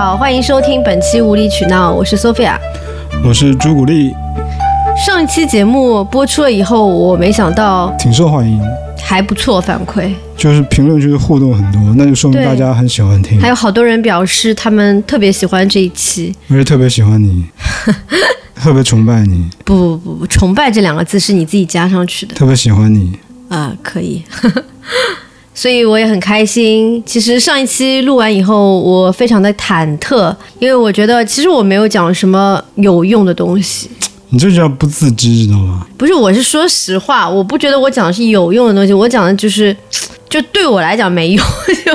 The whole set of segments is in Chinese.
好，欢迎收听本期无理取闹，我是 Sophia。我是朱古力，上一期节目播出了以后，我没想到挺受欢迎，还不错反馈，就是评论区的互动很多，那就说明大家很喜欢听，还有好多人表示他们特别喜欢这一期。而且特别喜欢你，特别崇拜你，不不不不，崇拜这两个字是你自己加上去的特别喜欢你。啊、可以。所以我也很开心。其实上一期录完以后，我非常的忐忑，因为我觉得其实我没有讲什么有用的东西。你这就叫不自知，知道吗？不是，我是说实话，我不觉得我讲的是有用的东西，我讲的就是，就对我来讲没用，就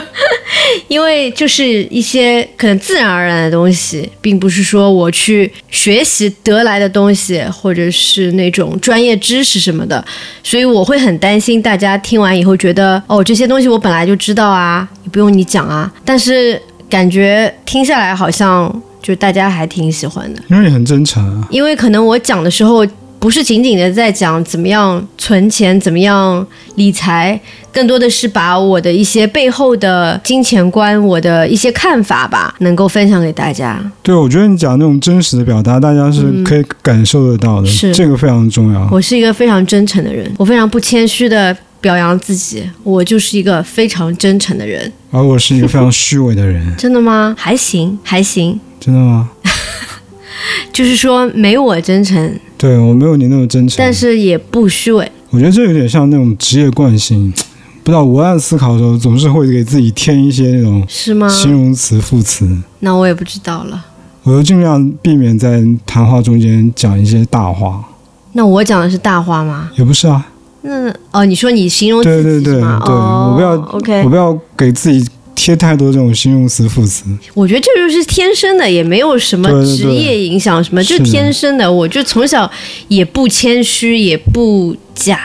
因为就是一些可能自然而然的东西，并不是说我去学习得来的东西，或者是那种专业知识什么的，所以我会很担心大家听完以后觉得，哦，这些东西我本来就知道啊，也不用你讲啊，但是感觉听下来好像就大家还挺喜欢的。因为你很真诚啊，因为可能我讲的时候不是仅仅的在讲怎么样存钱、怎么样理财，更多的是把我的一些背后的金钱观、我的一些看法吧，能够分享给大家。对我觉得你讲那种真实的表达，大家是可以感受得到的，嗯是这个非常重要。我是一个非常真诚的人，我非常不谦虚的表扬自己，我就是一个非常真诚的人。而我是一个非常虚伪的人，真的吗？还行，还行，真的吗？就是说没我真诚，对我没有你那么真诚，但是也不虚伪。我觉得这有点像那种职业惯性。不知道文案思考的时候，总是会给自己添一些那种是吗？形容词、副词。那我也不知道了。我就尽量避免在谈话中间讲一些大话，那我讲的是大话吗？也不是啊，那哦，你说你形容对自己对对？对哦、我不要 OK，我不要给自己贴太多这种形容词、副词。我觉得这就是天生的，也没有什么职业影响什么，就天生的。我就从小也不谦虚，也不假。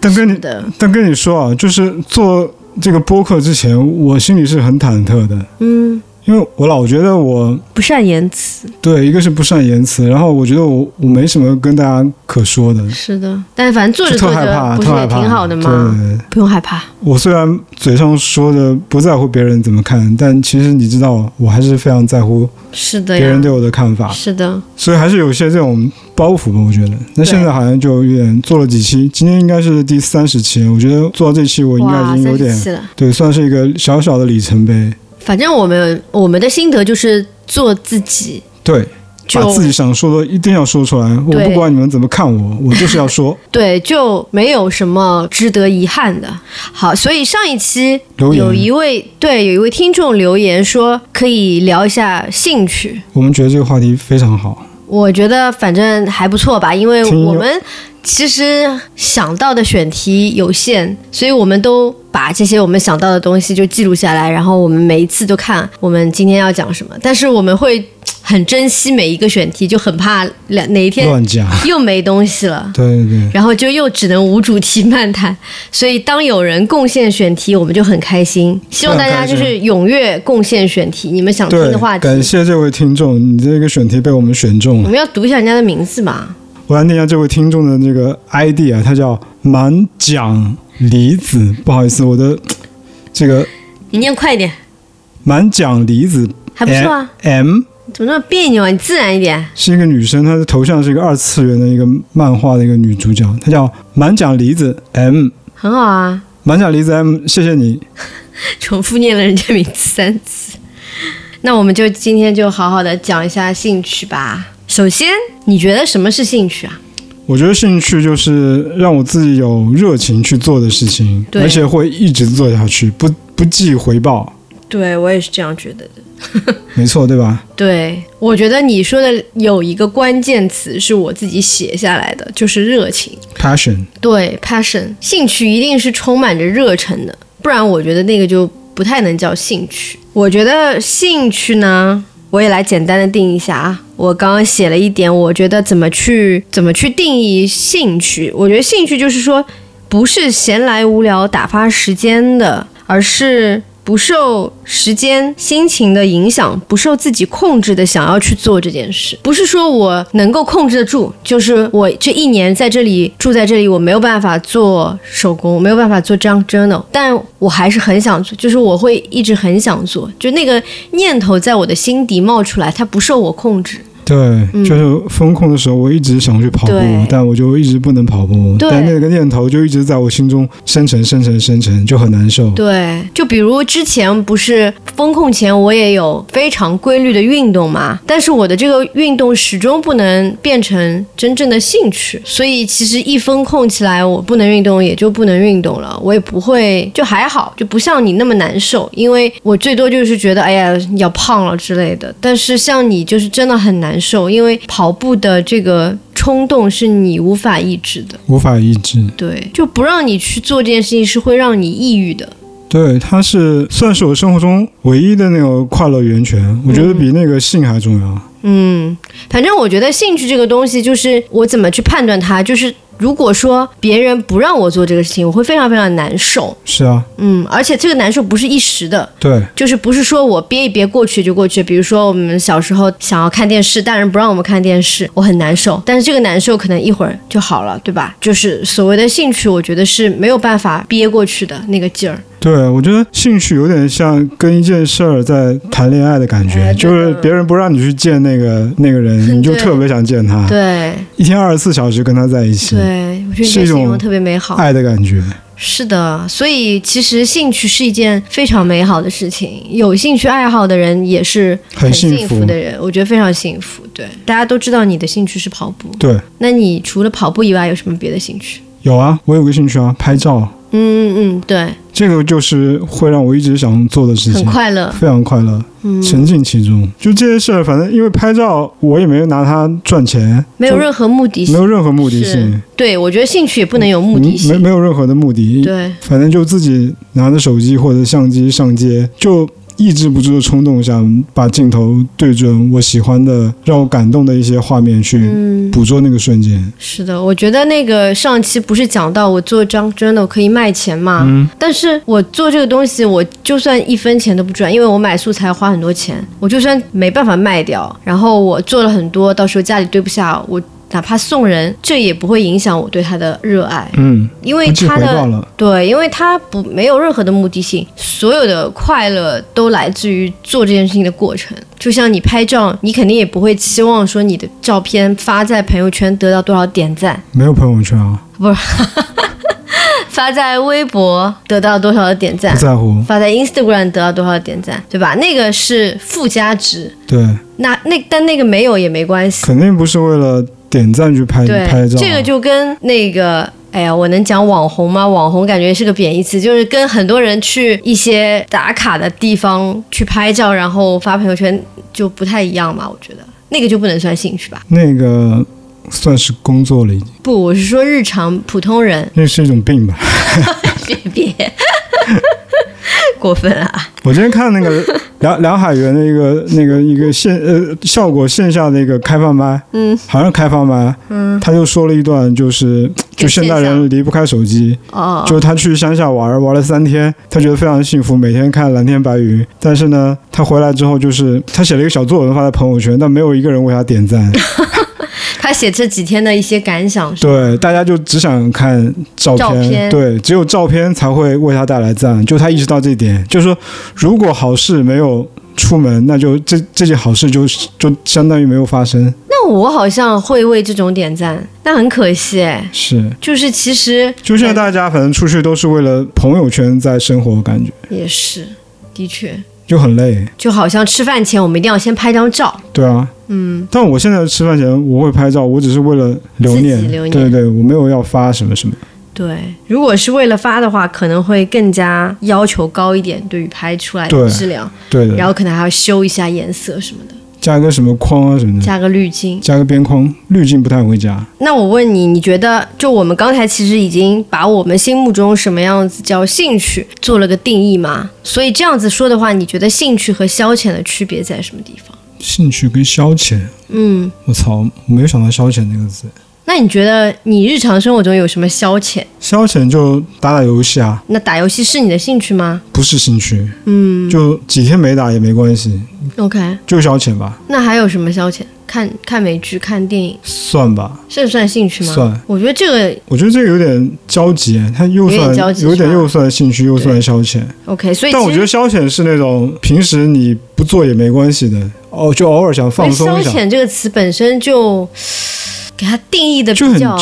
但跟你的，但跟你说啊，就是做这个播客之前，我心里是很忐忑的，嗯，因为我老觉得我不善言辞，对一个是不善言辞，然后我觉得我我没什么跟大家可说的，是的。但反正做着就特做害怕，着，不也挺好的对吗？对对不用害怕。我虽然嘴上说的不在乎别人怎么看，但其实你知道，我还是非常在乎是的，别人对我的看法，是的，所以还是有些这种包袱吧。我觉得，那现在好像就有点做了几期，今天应该是第三十期，我觉得做到这期我应该，已经有点。对，算是一个小小的里程碑。反正我们我们的心得就是做自己，对，把自己想说的一定要说出来，我不管你们怎么看我，我就是要说。对，就没有什么值得遗憾的。好，所以上一期有一位对有一位听众留言说可以聊一下兴趣，我们觉得这个话题非常好，我觉得反正还不错吧，因为我们其实想到的选题有限，所以我们都把这些我们想到的东西就记录下来，然后我们每一次都看我们今天要讲什么，但是我们会很珍惜每一个选题，就很怕两哪一天乱讲。又没东西了。对对对，然后就又只能无主题漫谈，所以当有人贡献选题，我们就很开心。希望大家就是踊跃贡献选题，你们想听的话，题，感谢这位听众，你这个选题被我们选中了。我们要读一下人家的名字嘛。我来念一下这位听众的这个 ID 啊，他叫满奖离子，不好意思，我的这个你念快一点，满奖离子还不错啊。M 怎么那么别扭啊？你自然一点。是一个女生，她的头像是一个二次元的一个漫画的一个女主角，她叫满奖离子 M，很好啊，满奖离子 M，谢谢你。重复念了人家名字三次。那我们就今天就好好的讲一下兴趣吧。首先，你觉得什么是兴趣啊？我觉得兴趣就是让我自己有热情去做的事情，而且会一直做下去，不不计回报，对我也是这样觉得的。没错，对吧？对，我觉得你说的有一个关键词是我自己写下来的，就是热情。Passion，对，passion，兴趣一定是充满着热忱的，不然我觉得那个就不太能叫兴趣。我觉得兴趣呢，我也来简单的定义一下啊。我刚刚写了一点，我觉得怎么去怎么去定义兴趣？我觉得兴趣就是说，不是闲来无聊打发时间的，而是不受时间、心情的影响，不受自己控制的想要去做这件事。不是说我能够控制得住，就是我这一年在这里住在这里，我没有办法做手工，没有办法做这样 journal，但我还是很想做，就是我会一直很想做，就那个念头在我的心底冒出来，它不受我控制。对，就是风控的时候，我一直想去跑步，但我就一直不能跑步，对。但那个念头就一直在我心中生成、生成、生成，就很难受。对，就比如之前不是风控前，我也有非常规律的运动嘛，但是我的这个运动始终不能变成真正的兴趣，所以其实一风控起来，我不能运动也就不能运动了，我也不会，就还好，就不像你那么难受，因为我最多就是觉得哎呀要胖了之类的，但是像你就是真的很难受，因为跑步的这个冲动是你无法抑制的。无法抑制。对，就不让你去做这件事情是会让你抑郁的。对，它是算是我生活中唯一的那个快乐源泉，我觉得比那个性还重要。嗯，反正我觉得兴趣这个东西，就是我怎么去判断它，就是如果说别人不让我做这个事情，我会非常非常难受。是啊，嗯，而且这个难受不是一时的，对，就是不是说我憋一憋过去就过去。比如说我们小时候想要看电视，大人不让我们看电视，我很难受，但是这个难受可能一会儿就好了，对吧？就是所谓的兴趣，我觉得是没有办法憋过去的那个劲儿。对，我觉得兴趣有点像跟一件事儿在谈恋爱的感觉，哎就是别人不让你去见那个那个人，你就特别想见他，对一天二十四小时跟他在一起，对，我觉得你形容特别美好。爱的感觉。是的，所以其实兴趣是一件非常美好的事情。有兴趣爱好的人也是很幸幸福的人，我觉得非常幸福。对，大家都知道你的兴趣是跑步，对，那你除了跑步以外有什么别的兴趣？有啊，我有个兴趣啊，拍照，嗯嗯嗯，对，这个就是会让我一直想做的事情很情。快乐。非常快乐，嗯，沉浸其中。就这些事儿，反正因为拍照，我也没有拿它赚钱，没有任何目的性没。有任何目的性，对，我觉得兴趣也不能有目的性没。没有任何的目的，对，反正就自己拿着手机或者相机上街，就抑制不住的冲动，想把镜头对准我喜欢的、让我感动的一些画面去嗯，捕捉那个瞬间。是的，我觉得那个上期不是讲到我做张 journal 可以卖钱嘛？嗯，但是我做这个东西，我就算一分钱都不赚，因为我买素材花很多钱，我就算没办法卖掉，然后我做了很多，到时候家里堆不下，我哪怕送人，这也不会影响我对他的热爱，嗯，因为不计它的。对，因为他不没有任何的目的性，所有的快乐都来自于做这件事情的过程。就像你拍照，你肯定也不会期望说你的照片发在朋友圈得到多少点赞，没有朋友圈啊，不是 发在微博得到多少的点赞不，在乎。发在 Instagram 得到多少点赞，对吧？那个是附加值。对，那那但那个没有也没关系，肯定不是为了点赞去拍对拍照啊。这个就跟那个。哎呀，我能讲网红吗？网红感觉是个贬义词，就是跟很多人去一些打卡的地方去拍照，然后发朋友圈就不太一样嘛。我觉得那个就不能算兴趣吧？那个算是工作了已经，不，我是说日常普通人，那是一种病吧。别别 过分啊！我今天看那个梁梁海源的一个那个一个线呃效果线下的一个开放麦，嗯，好像开放麦，嗯，他就说了一段，就是就现代人离不开手机，哦，就是他去乡下玩玩了三天，他觉得非常幸福，每天看蓝天白云，但是呢，他回来之后就是他写了一个小作文发在朋友圈，但没有一个人为他点赞，他写这几天的一些感想对，大家就只想看照片，照片。对，只有照片才会为他带来赞，就他意识到这一点，就是说，如果好事没有出门，那就这这件好事就就相当于没有发生，那我好像会为这种点赞，那很可惜哎，是，就是其实就像大家反正出去都是为了朋友圈在生活，感觉。也是，的确，就很累，就好像吃饭前我们一定要先拍张照，对啊，嗯，但我现在吃饭前我会拍照，我只是为了留念，留念。对对，我没有要发什么什么。对，如果是为了发的话，可能会更加要求高一点，对于拍出来的质量，对的，然后可能还要修一下颜色什么的，加个什么框啊什么的，加个滤镜。加个边框，滤镜不太会加。那我问你，你觉得就我们刚才其实已经把我们心目中什么样子叫兴趣做了个定义嘛？所以这样子说的话，你觉得兴趣和消遣的区别在什么地方？兴趣跟消遣，嗯，我操，我没有想到消遣这个字。那你觉得你日常生活中有什么消遣？消遣就打打游戏啊，那打游戏是你的兴趣吗？不是兴趣，嗯，就几天没打也没关系，OK，就消遣吧，那还有什么消遣？看看美剧、看电影，算吧。这算兴趣吗？算。我觉得这个我觉得这个有点交集，它又有点算有点又算兴趣，又算消遣。OK，所以但我觉得消遣是那种平时你不做也没关系的，哦，就偶尔想放松一下，消遣这个词本身就给它定义的比较。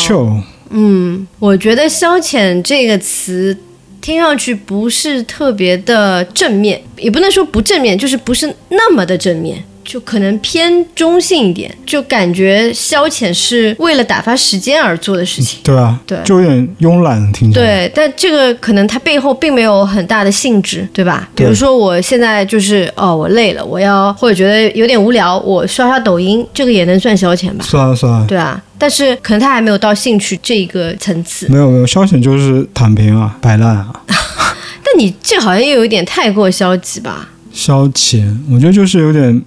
嗯，我觉得消遣这个词听上去不是特别的正面，也不能说不正面，就是不是那么的正面。就可能偏中性一点，就感觉消遣是为了打发时间而做的事情。对啊？对就有点慵懒，听起来。对，但这个可能它背后并没有很大的性质，对吧？比如说我现在就是哦，我累了，我要或者觉得有点无聊，我刷刷抖音，这个也能算消遣吧？算了算了，对啊，但是可能他还没有到兴趣这一个层次。没有没有，消遣就是躺平啊，摆烂啊。但你这好像又有一点太过消极吧？消遣，我觉得就是有点，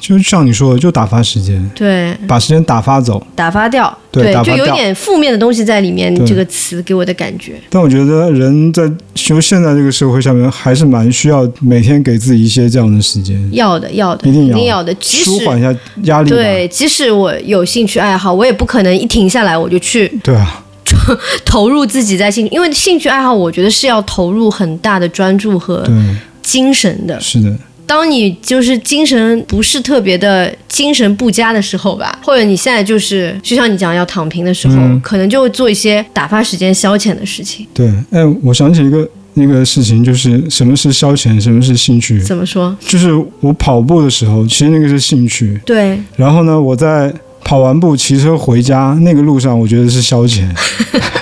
就像你说的，就打发时间，对，把时间打发走。打发掉，对打发就有点负面的东西在里面。这个词给我的感觉，但我觉得人在就现在这个社会上面，还是蛮需要每天给自己一些这样的时间，要的，要的，一定要要的。即使舒缓一下压力。对，即使我有兴趣爱好，我也不可能一停下来我就去对啊，投入自己在兴趣，因为兴趣爱好，我觉得是要投入很大的专注和，精神的。是的，当你就是精神不是特别的精神不佳的时候吧，或者你现在就是就像你讲要躺平的时候，嗯可能就会做一些打发时间、消遣的事情。对。哎，我想起一个那个事情，就是什么是消遣，什么是兴趣。怎么说？就是我跑步的时候，其实那个是兴趣。对，然后呢，我在跑完步骑车回家那个路上，我觉得是消遣。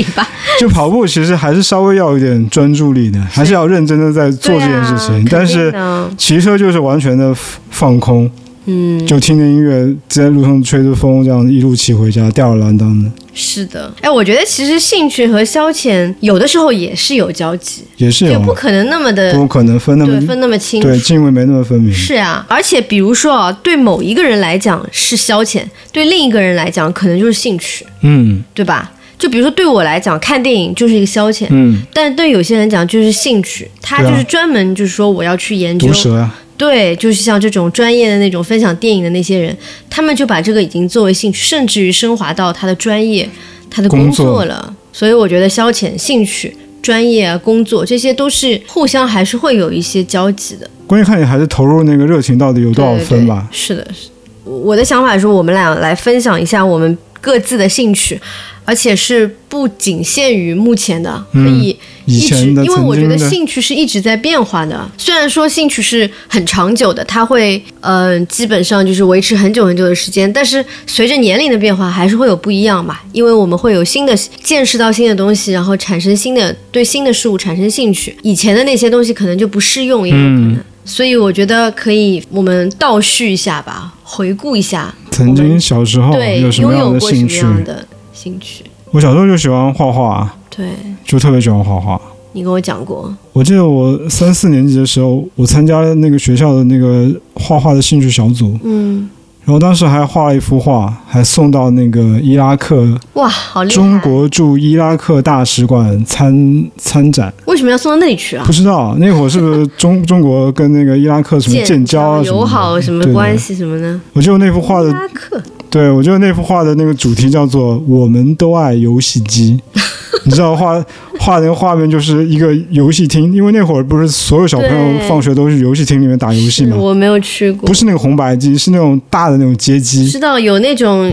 行吧。就跑步其实还是稍微要有点专注力的，还是要认真的在做这件事情。啊但是骑车就是完全的放空，嗯，就听着音乐，在路上吹着风，这样一路骑回家，吊儿郎当的，是的。哎，我觉得其实兴趣和消遣有的时候也是有交集，也是有就不可能那么的不可能分那对么分那么清楚。对泾渭没那么分明。是啊，而且比如说啊，对某一个人来讲是消遣，对另一个人来讲可能就是兴趣，嗯对吧？就比如说对我来讲，看电影就是一个消遣，嗯，但是对有些人讲就是兴趣，他就是专门就是说我要去研究毒，蛇呀、对，就是像这种专业的那种分享电影的那些人，他们就把这个已经作为兴趣，甚至于升华到他的专业、他的工工作作了。所以我觉得消遣、兴趣、专业啊、工作这些都是互相还是会有一些交集的。关键看你还是投入那个热情到底有多少分吧。对对是的，是的我的想法是我们俩来分享一下我们各自的兴趣，而且是不仅限于目前的，可以以一直，因为我觉得兴趣是一直在变化的。虽然说兴趣是很长久的，它会嗯、呃基本上就是维持很久很久的时间，但是随着年龄的变化，还是会有不一样吧。因为我们会有新的见识到新的东西，然后产生新的对新的事物产生兴趣，以前的那些东西可能就不适用，也有可能。所以我觉得可以，我们倒叙一下吧，回顾一下曾经小时候对哦有什么拥样有过什么？样的兴趣。我小时候就喜欢画画，对就特别喜欢画画。你跟我讲过，我记得我三四年级的时候，我参加了那个学校的那个画画的兴趣小组，嗯，然后当时还画了一幅画，还送到那个伊拉克哇，好厉害！中国驻伊拉克大使馆参参展。为什么要送到那里去啊不？知道那会儿是不是 中中国跟那个伊拉克什么建交友好什么关？系什么的？我记得那幅画的伊的，拉克对我觉得那幅画的那个主题叫做“我们都爱游戏机”。你知道画画那个画面就是一个游戏厅，因为那会儿不是所有小朋友放学都去游戏厅里面打游戏吗？我没有去过，不是那个红白机，是那种大的那种街机。知道有那种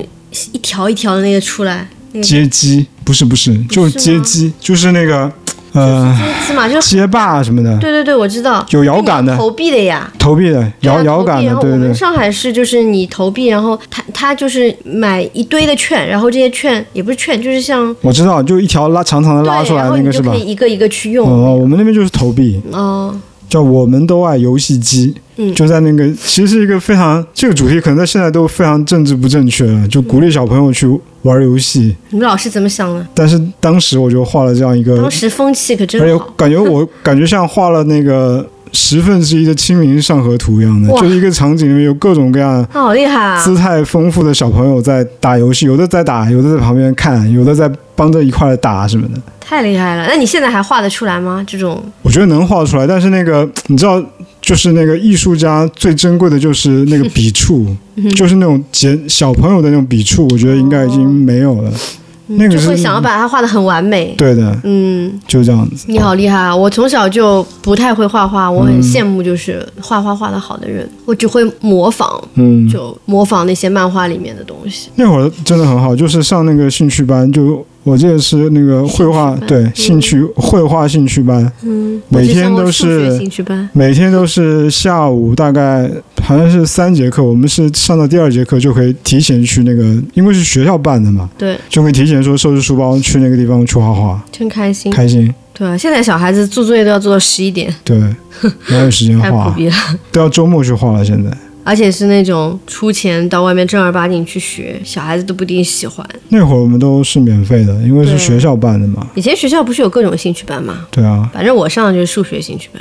一条一条的那个出来，那个街机不是不是，就是街机，就是那个呃街机嘛，就是街霸什么的，对对对，我知道，有摇杆的投币的呀。投币的摇摇杆然后我对对对。们上海市就是你投币，然后他他就是买一堆的券，然后这些券也不是券，就是像我知道，就一条拉长长的拉对，出来然后你那个是吧就可？以一个一个去用。哦，我们那边就是投币，哦，叫我们都爱游戏机。嗯就在那个，其实是一个非常这个主题，可能在现在都非常政治不正确了，就鼓励小朋友去玩游戏。你们老师怎么想的？但是当时我就画了这样一个当，时风气可真而且好。感觉我 感觉像画了那个十分之一的《清明上河图》一样的，就是一个场景里面有各种各样好厉害啊！姿态丰富的小朋友在打游戏，有的在打，有的在旁边看，有的在帮着一块打什么的。太厉害了！那你现在还画得出来吗？这种我觉得能画出来，但是那个你知道，就是那个艺术家最珍贵的就是那个笔触，嗯就是那种简小朋友的那种笔触，我觉得应该已经没有了。那个就会想要把它画的很完美。对的，嗯，就这样子。你好厉害啊！我从小就不太会画画，我很羡慕就是画画画的好的人。我只会模仿，嗯，就模仿那些漫画里面的东西。那会儿真的很好，就是上那个兴趣班，就我记得是那个绘画，对，兴趣绘画兴趣班，嗯，每天都是兴趣班。每天都是下午大概好像是三节课，我们是上到第二节课就可以提前去那个，因为是学校办的嘛，对，就可以提前说收拾书包去那个地方去画画，真开心。开心。对啊，现在小孩子做作业都要做到十一点，对，哪有时间画？都要周末去画了。现在而且是那种出钱到外面正儿八经去学，小孩子都不一定喜欢。那会儿我们都是免费的，因为是学校办的嘛。以前学校不是有各种兴趣班吗？对啊，反正我上的就是数学兴趣班，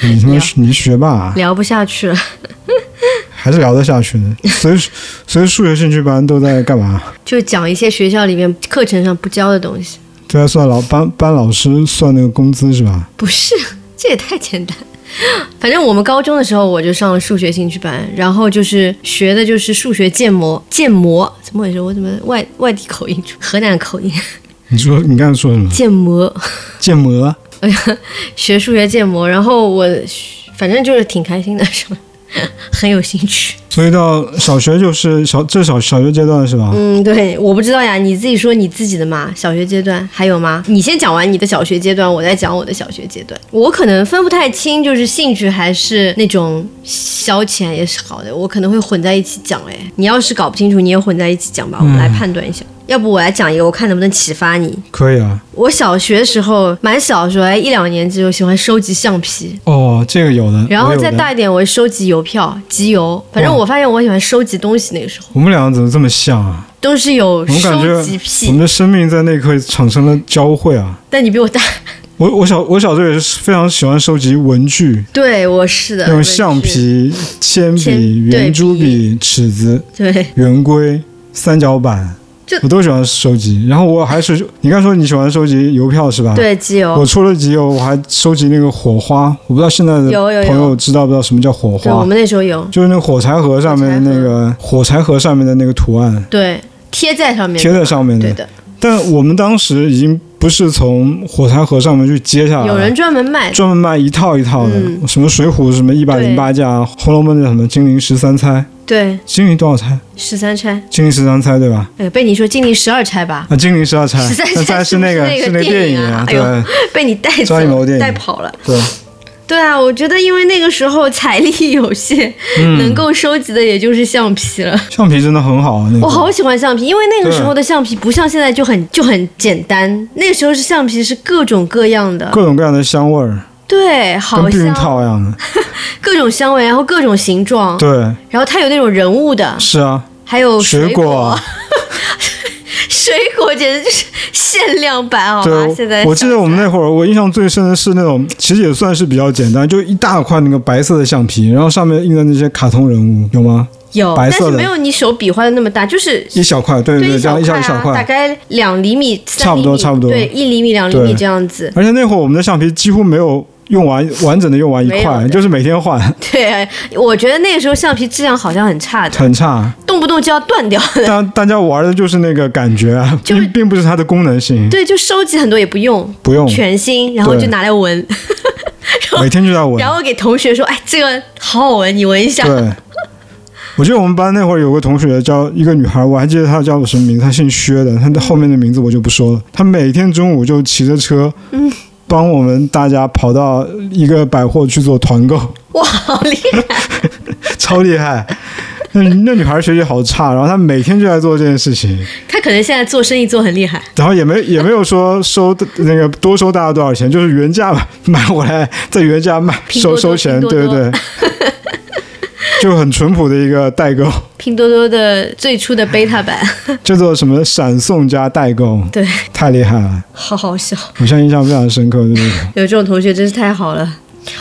你他妈聊你学霸啊、聊不下去了。还是聊得下去呢。所以所以数学兴趣班都在干嘛？就讲一些学校里面课程上不教的东西。都在算老班班老师算那个工资是吧？不是，这也太简单。反正我们高中的时候我就上了数学兴趣班，然后就是学的就是数学建模，建模怎么回事？我怎么外外地口音，河南口音？你说你刚才说什么？建模，建模？学数学建模，然后我反正就是挺开心的，是吧？很有兴趣。所以到小学就是小这小小学阶段是吧？嗯，对，我不知道呀，你自己说你自己的嘛。小学阶段还有吗？你先讲完你的小学阶段，我再讲我的小学阶段。我可能分不太清，就是兴趣还是那种消遣也是好的，我可能会混在一起讲。哎，你要是搞不清楚，你也混在一起讲吧，我们来判断一下。要不我来讲一个，我看能不能启发你。可以啊。我小学的时候，蛮小的时候，哎，一两年级就喜欢收集橡皮，哦，这个有的。然后再大一点，我会收集邮票、集邮。反正我发现我喜欢收集东西，那个时候我们两个怎么这么像啊？都是有收集癖我。们的生命在那一刻产生了交汇啊！但你比我大，我我小我小时候也是非常喜欢收集文具，对我是的，我也是那种橡，皮、铅铅笔、圆珠笔笔、尺子、对，圆规、三角板这，我都喜欢收集。然后我还是你刚说你喜欢收集邮票是吧？。对集邮我，除了集邮，我还收集那个火花。我不知道现在的朋友知道不知道什么叫火对我花？们那时候有，就是那个火柴盒上面的那个火柴盒上面的那个图案对，贴在上面，贴在上面的。对的，但我们当时已经不是从火柴盒上面去接下来，有人专门卖，专门卖一套一套的，嗯。什么水浒什么一百零八将，红楼梦的什么金陵十三钗，对，金陵多少钗？十三钗，金陵十三钗对吧？哎，被你说金陵十二钗吧，啊，金陵十二钗，十三钗是那个是那个电影影啊。哎对。被你带走张艺谋电影。带跑了。对，对啊，我觉得因为那个时候财力有限，嗯。能够收集的也就是橡皮了。橡皮真的很好啊，那个。我好喜欢橡皮，因为那个时候的橡皮不像现在就很就很简单，那个时候是橡皮是各种各样的，各种各样的香味儿，对，好像避孕，套一样的，各种香味，然后各种形状，对，然后它有那种人物的，是啊，还有水果，果，水果简直就是限量版，好吧？现在，我记得我们那会儿，我印象最深的是那种，其实也算是比较简单，就一大块那个白色的橡皮，然后上面印的那些卡通人物，有吗？有，但是没有你手比划的那么大，就是一小块，对对对，这样一小一小块大。概两厘米、三差不多差不多对，一厘米、两厘米这样子。而且那会儿我们的橡皮几乎没有用完完整的用完一块，就是每天换，对，我觉得那个时候橡皮质量好像很差的，很差。动不动就要断掉的。大大家玩的就是那个感觉啊，就是并并不是它的功能性，对，就收集很多也不用，不用，全新，然后就拿来闻，每天就在闻然。后给同学说：“哎，这个好好闻，你闻一下。对，我记得我们班那会儿有个同学叫一个女孩，我还记得她叫什么名字，她姓薛的，她的后面的名字我就不说了。她每天中午就骑着车，嗯帮我们大家跑到一个百货去做团购，”哇，好厉害！超厉害。那那女孩学习好差，然后她每天就在做这件事情，她可能现在做生意做很厉害。然后也没也没有说收那个多收大家多少钱，就是原价买回来，在原价卖收收钱，对不对，就很淳朴的一个代购，拼多多的最初的 beta 版，叫做什么闪送加代购，对，太厉害了，好好笑。我现在印象非常深刻，对？有这种同学真是太好了。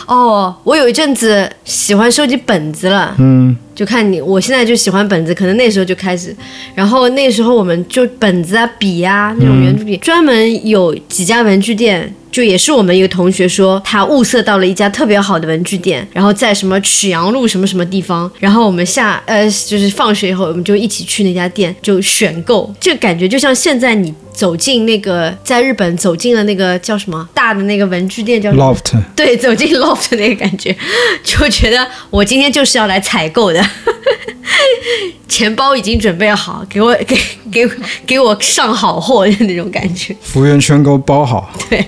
哦，我有一阵子喜欢收集本子了，嗯，就看你，我现在就喜欢本子，可能那时候就开始，然后那时候我们就本子啊、笔啊那种圆珠笔，专门有几家文具店，就也是我们一个同学说他物色到了一家特别好的文具店，然后在什么曲阳路什么什么地方，然后我们下呃就是放学以后我们就一起去那家店就选购，这感觉就像现在你走进那个在日本走进了那个叫什么大的那个文具店叫 loft，对，走进 loft 那个感觉，就觉得我今天就是要来采购的，钱包已经准备好，给我给给给我上好货的那种感觉。服务员全给我包好。对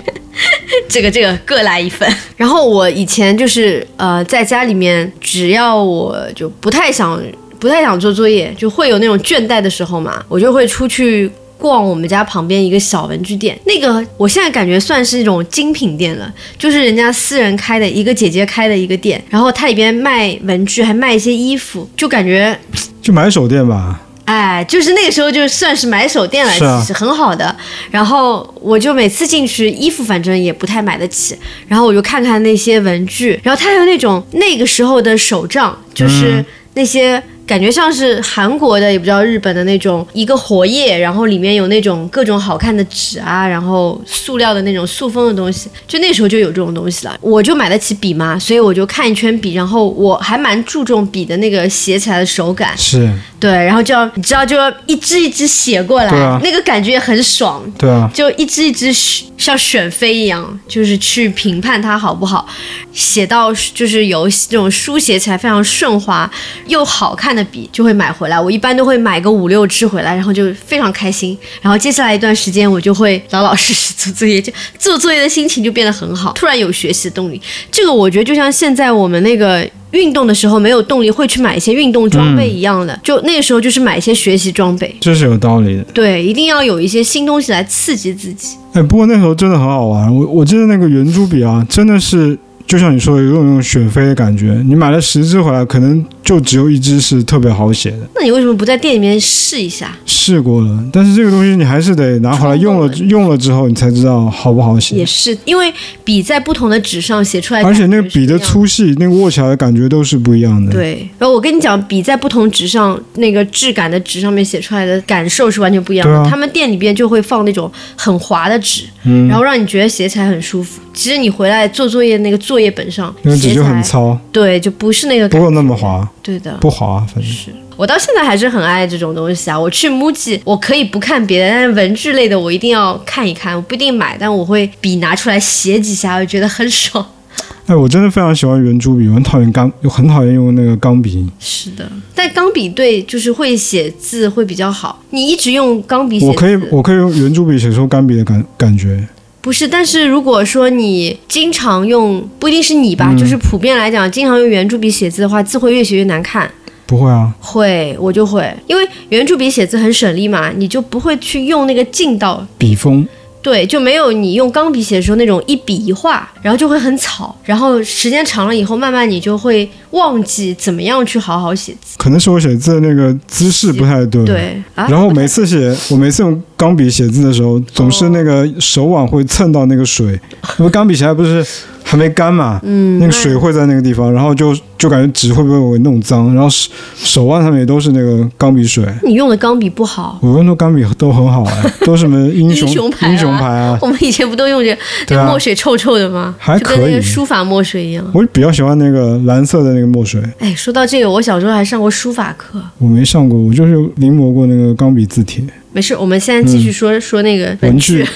这个这个各来一份。然后我以前就是呃，在家里面，只要我就不太想不太想做作业，就会有那种倦怠的时候嘛，我就会出去。逛我们家旁边一个小文具店，那个我现在感觉算是一种精品店了，就是人家私人开的一个姐姐开的一个店，然后它里边卖文具，还卖一些衣服，就感觉 就买手店吧，哎，就是那个时候就算是买手店了，是啊其实很好的。然后我就每次进去，衣服反正也不太买得起，然后我就看看那些文具，然后它还有那种那个时候的手账，就是那些。感觉像是韩国的，也不知道日本的那种一个活页，然后里面有那种各种好看的纸啊，然后塑料的那种塑封的东西，就那时候就有这种东西了。我就买得起笔嘛，所以我就看一圈笔，然后我还蛮注重笔的那个写起来的手感。是，对，然后就要你知道，就要一支一支写过来，啊那个感觉也很爽。对啊，就一支一支选像选妃一样，就是去评判它好不好，写到就是有这种书写起来非常顺滑又好看的笔，就会买回来。我一般都会买个五六支回来，然后就非常开心。然后接下来一段时间，我就会老老实实做作业，就做作业的心情就变得很好，突然有学习的动力。这个我觉得就像现在我们那个。运动的时候没有动力，会去买一些运动装备一样的，就那个时候就是买一些学习装备。这是有道理的。对，一定要有一些新东西来刺激自己。哎，不过那时候真的很好玩。我我记得那个圆珠笔啊，真的是就像你说的，有种那种选妃的感觉。你买了十支回来，可能就只有一支是特别好写的。那你为什么不在店里面试一下？试过了，但是这个东西你还是得拿回来用了，用了之后你才知道好不好写也。是，因为笔在不同的纸上写出来，而且那个笔的粗。细，那个握起来的感觉都是不一样的。，对，然后我跟你讲，笔在不同纸上那个质感的纸上面写出来的感受是完全不一样的。啊他们店里边就会放那种很滑的纸，嗯然，后让你觉得写起来很舒服。其实你回来做作业那个作业本上那个纸就很糙，对，就不是那个不会那么滑，对的。不好啊，反正。是我到现在还是很爱这种东西啊！我去 MUJI，我可以不看别的，但是文具类的我一定要看一看。我不一定买，但我会笔拿出来写几下，我觉得很爽。哎，我真的非常喜欢圆珠笔，我很讨厌钢，又很讨厌用那个钢笔。是的，但钢笔对就是会写字会比较好。你一直用钢笔写字，我可以，我可以用圆珠笔写出钢笔的感感觉。不是，但是如果说你经常用，不一定是你吧，嗯。就是普遍来讲，经常用圆珠笔写字的话，字会越写越难看。不会啊，会，我就会，因为圆珠笔写字很省力嘛，你就不会去用那个劲道，笔锋对，就没有你用钢笔写的时候那种一笔一画，然后就会很草，然后时间长了以后，慢慢你就会忘记怎么样去好好写字。可能是我写字的那个姿势不太对。。对啊，然后每次写，我每次用钢笔写字的时候，总是那个手腕会蹭到那个水，因为钢笔写还不是还没干嘛，嗯，那个水会在那个地方，然后就就感觉纸会被我弄脏，然后手手腕上面也都是那个钢笔水。你用的钢笔不好。我用的钢笔都很好哎，都什么英雄英雄牌啊英雄牌啊，我们以前不都用着对啊那墨水臭臭的吗？还就跟书法墨水一样。我比较喜欢那个蓝色的那个墨水，哎，说到这个，我小时候还上过书法课。我没上过，我就是临摹过那个钢笔字帖。没事，我们现在继续说、说那个嗯文具具。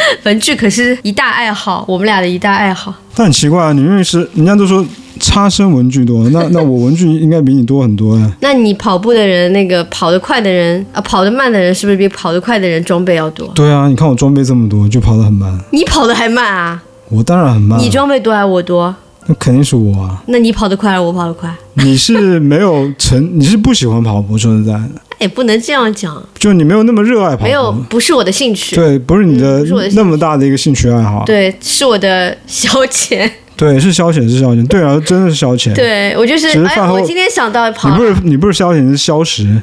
文具可是一大爱好，我们俩的一大爱好。但很奇怪啊，你明明是人家都说差生文具多，那那我文具应该比你多很多啊。那你跑步的人，那个跑得快的人啊，跑得慢的人，是不是比跑得快的人装备要多？对啊，你看我装备这么多，就跑得很慢。你跑得还慢啊？我当然很慢啊，你装备多还是我多？那肯定是我啊。那你跑得快还是我跑得快？你是没有成，你是不喜欢跑步，说实在的，哎，不能这样讲，就你没有那么热爱跑步。没有，不是我的兴趣。对，不是你的那么大的一个兴趣爱好。对，是我的消遣。对，是消遣，是消遣。对啊，真的是消遣。对我就是，哎，我今天想到跑你不是你不是消遣，你是消食。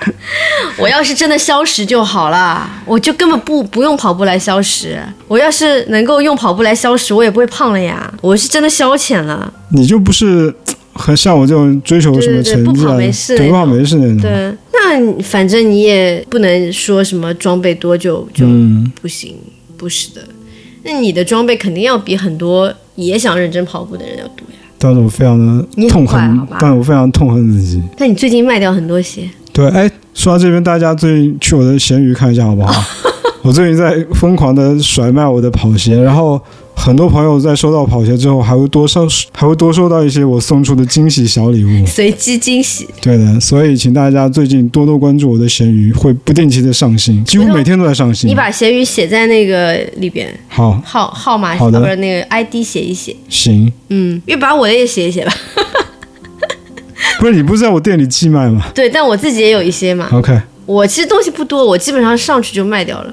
我要是真的消食就好了，我就根本不不用跑步来消食。我要是能够用跑步来消食，我也不会胖了呀。我是真的消遣了。你就不是很像我这种追求什么成绩啊？对对对不跑没事对，不那种跑没事那种。对，那反正你也不能说什么装备多就就嗯，不行，不是的。那你的装备肯定要比很多也想认真跑步的人要多呀。但是我非常的痛恨快，但我非常痛恨自己。那你最近卖掉很多鞋，对，哎，说到这边，大家最近去我的闲鱼看一下好不好？我最近在疯狂的甩卖我的跑鞋，然后很多朋友在收到跑鞋之后，还会多收，还会多收到一些我送出的惊喜小礼物。随机惊喜。对的，所以请大家最近多多关注我的闲鱼，会不定期的上新，几乎每天都在上新你。把闲鱼写在那个里边，好，号号码好的不是那个 ID 写一写，行，嗯，也把我的也写一写吧。不是你不是在我店里寄卖吗对，但我自己也有一些嘛。？OK，我其实东西不多，我基本上上去就卖掉了。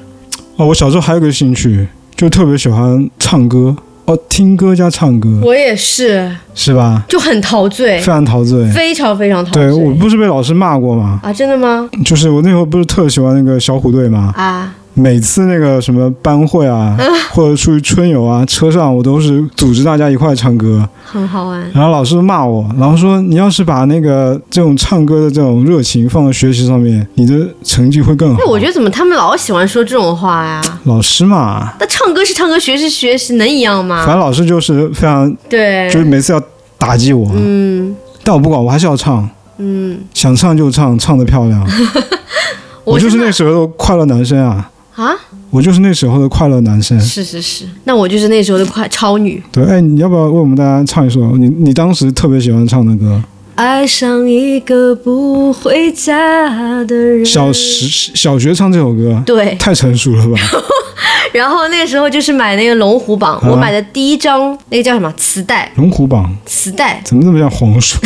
哦，我小时候还有个兴趣，就特别喜欢唱歌，哦，听歌加唱歌，我也是，是吧？就很陶醉非，常陶醉。非常非常陶醉对醉。我不是被老师骂过吗？啊，真的吗？就是我那会儿不是特喜欢那个小虎队吗？啊，每次那个什么班会啊，或者出去春游啊，车上我都是组织大家一块唱歌，很好玩。然后老师骂我，然后说你要是把那个这种唱歌的这种热情放到学习上面，你的成绩会更好。那我觉得怎么他们老喜欢说这种话呀？老师嘛，那唱歌是唱歌，学是学习，能一样吗反？正老师就是非常，对就，是每次要打击我，嗯但我不管，我还是要唱，嗯，想唱就唱，唱的漂亮。我就是那时候的快乐男生啊，啊，我就是那时候的快乐男生。是是是，那我就是那时候的快超女。对，哎，你要不要为我们大家唱一首你你当时特别喜欢唱的歌？爱上一个不回家的人。小时小学唱这首歌，对，太成熟了吧？然后那个时候就是买那个龙虎榜，啊我买的第一张那个叫什么磁带，龙虎榜磁带，怎么这么像黄鼠？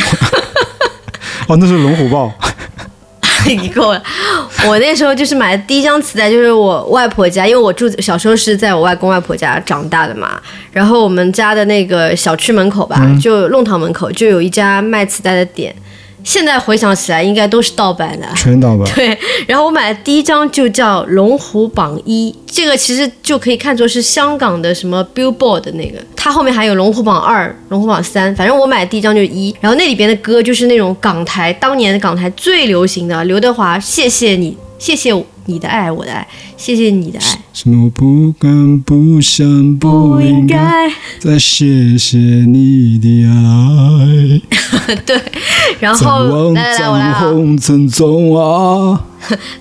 哦，那是龙虎豹。你够了。我那时候就是买的第一张磁带，就是我外婆家，因为我住小时候是在我外公外婆家长大的嘛。然后我们家的那个小区门口吧，嗯就弄堂门口就有一家卖磁带的店。现在回想起来，应该都是盗版的。全盗版。对，然后我买的第一张就叫《龙虎榜一》，这个其实就可以看作是香港的什么 Billboard 的那个，它后面还有龙虎榜二、龙虎榜三，反正我买的第一张就是一。然后那里边的歌就是那种港台当年的港台最流行的，刘德华《谢谢你》，谢谢你的爱，我的爱，谢谢你的爱，什么不敢、不想、不应该，再谢谢你的爱，对，然后望来来来。红尘中啊！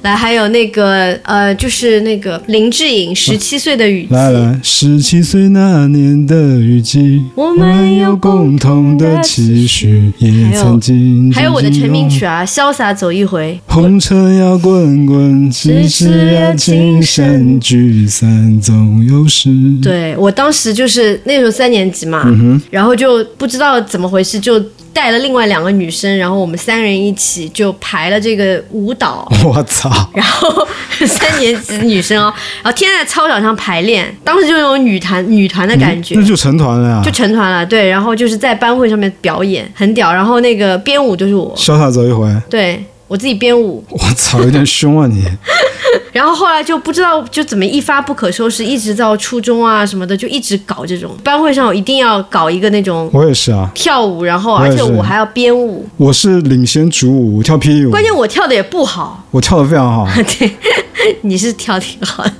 来，还有那个呃，就是那个林志颖十七岁的雨季，来来，十七岁那年的雨季，我们有共同的期许，也曾经还有我的成名曲啊，《潇洒走一回》。红尘要滚滚，世事要情深，聚散总有时。对我当时就是那时候三年级嘛，然后就不知道怎么回事，就带了另外两个女生，然后我们三人一起就排了这个舞蹈。我操！然后 三年级的女生哦，然后天天在操场上排练，当时就有种女团女团的感觉，那就成团了呀！就成团了。对，然后就是在班会上面表演，很屌。然后那个编舞就是我，潇洒走一回，对我自己编舞。我操，有点凶啊你！然后后来就不知道就怎么一发不可收拾，一直到初中啊什么的，就一直搞这种班会上，我一定要搞一个那种我也是啊，跳舞，然后而且我还要编舞，我是领先主舞，我跳霹雳舞，关键我跳的也不好，我跳的非常好。对，你是跳挺好的。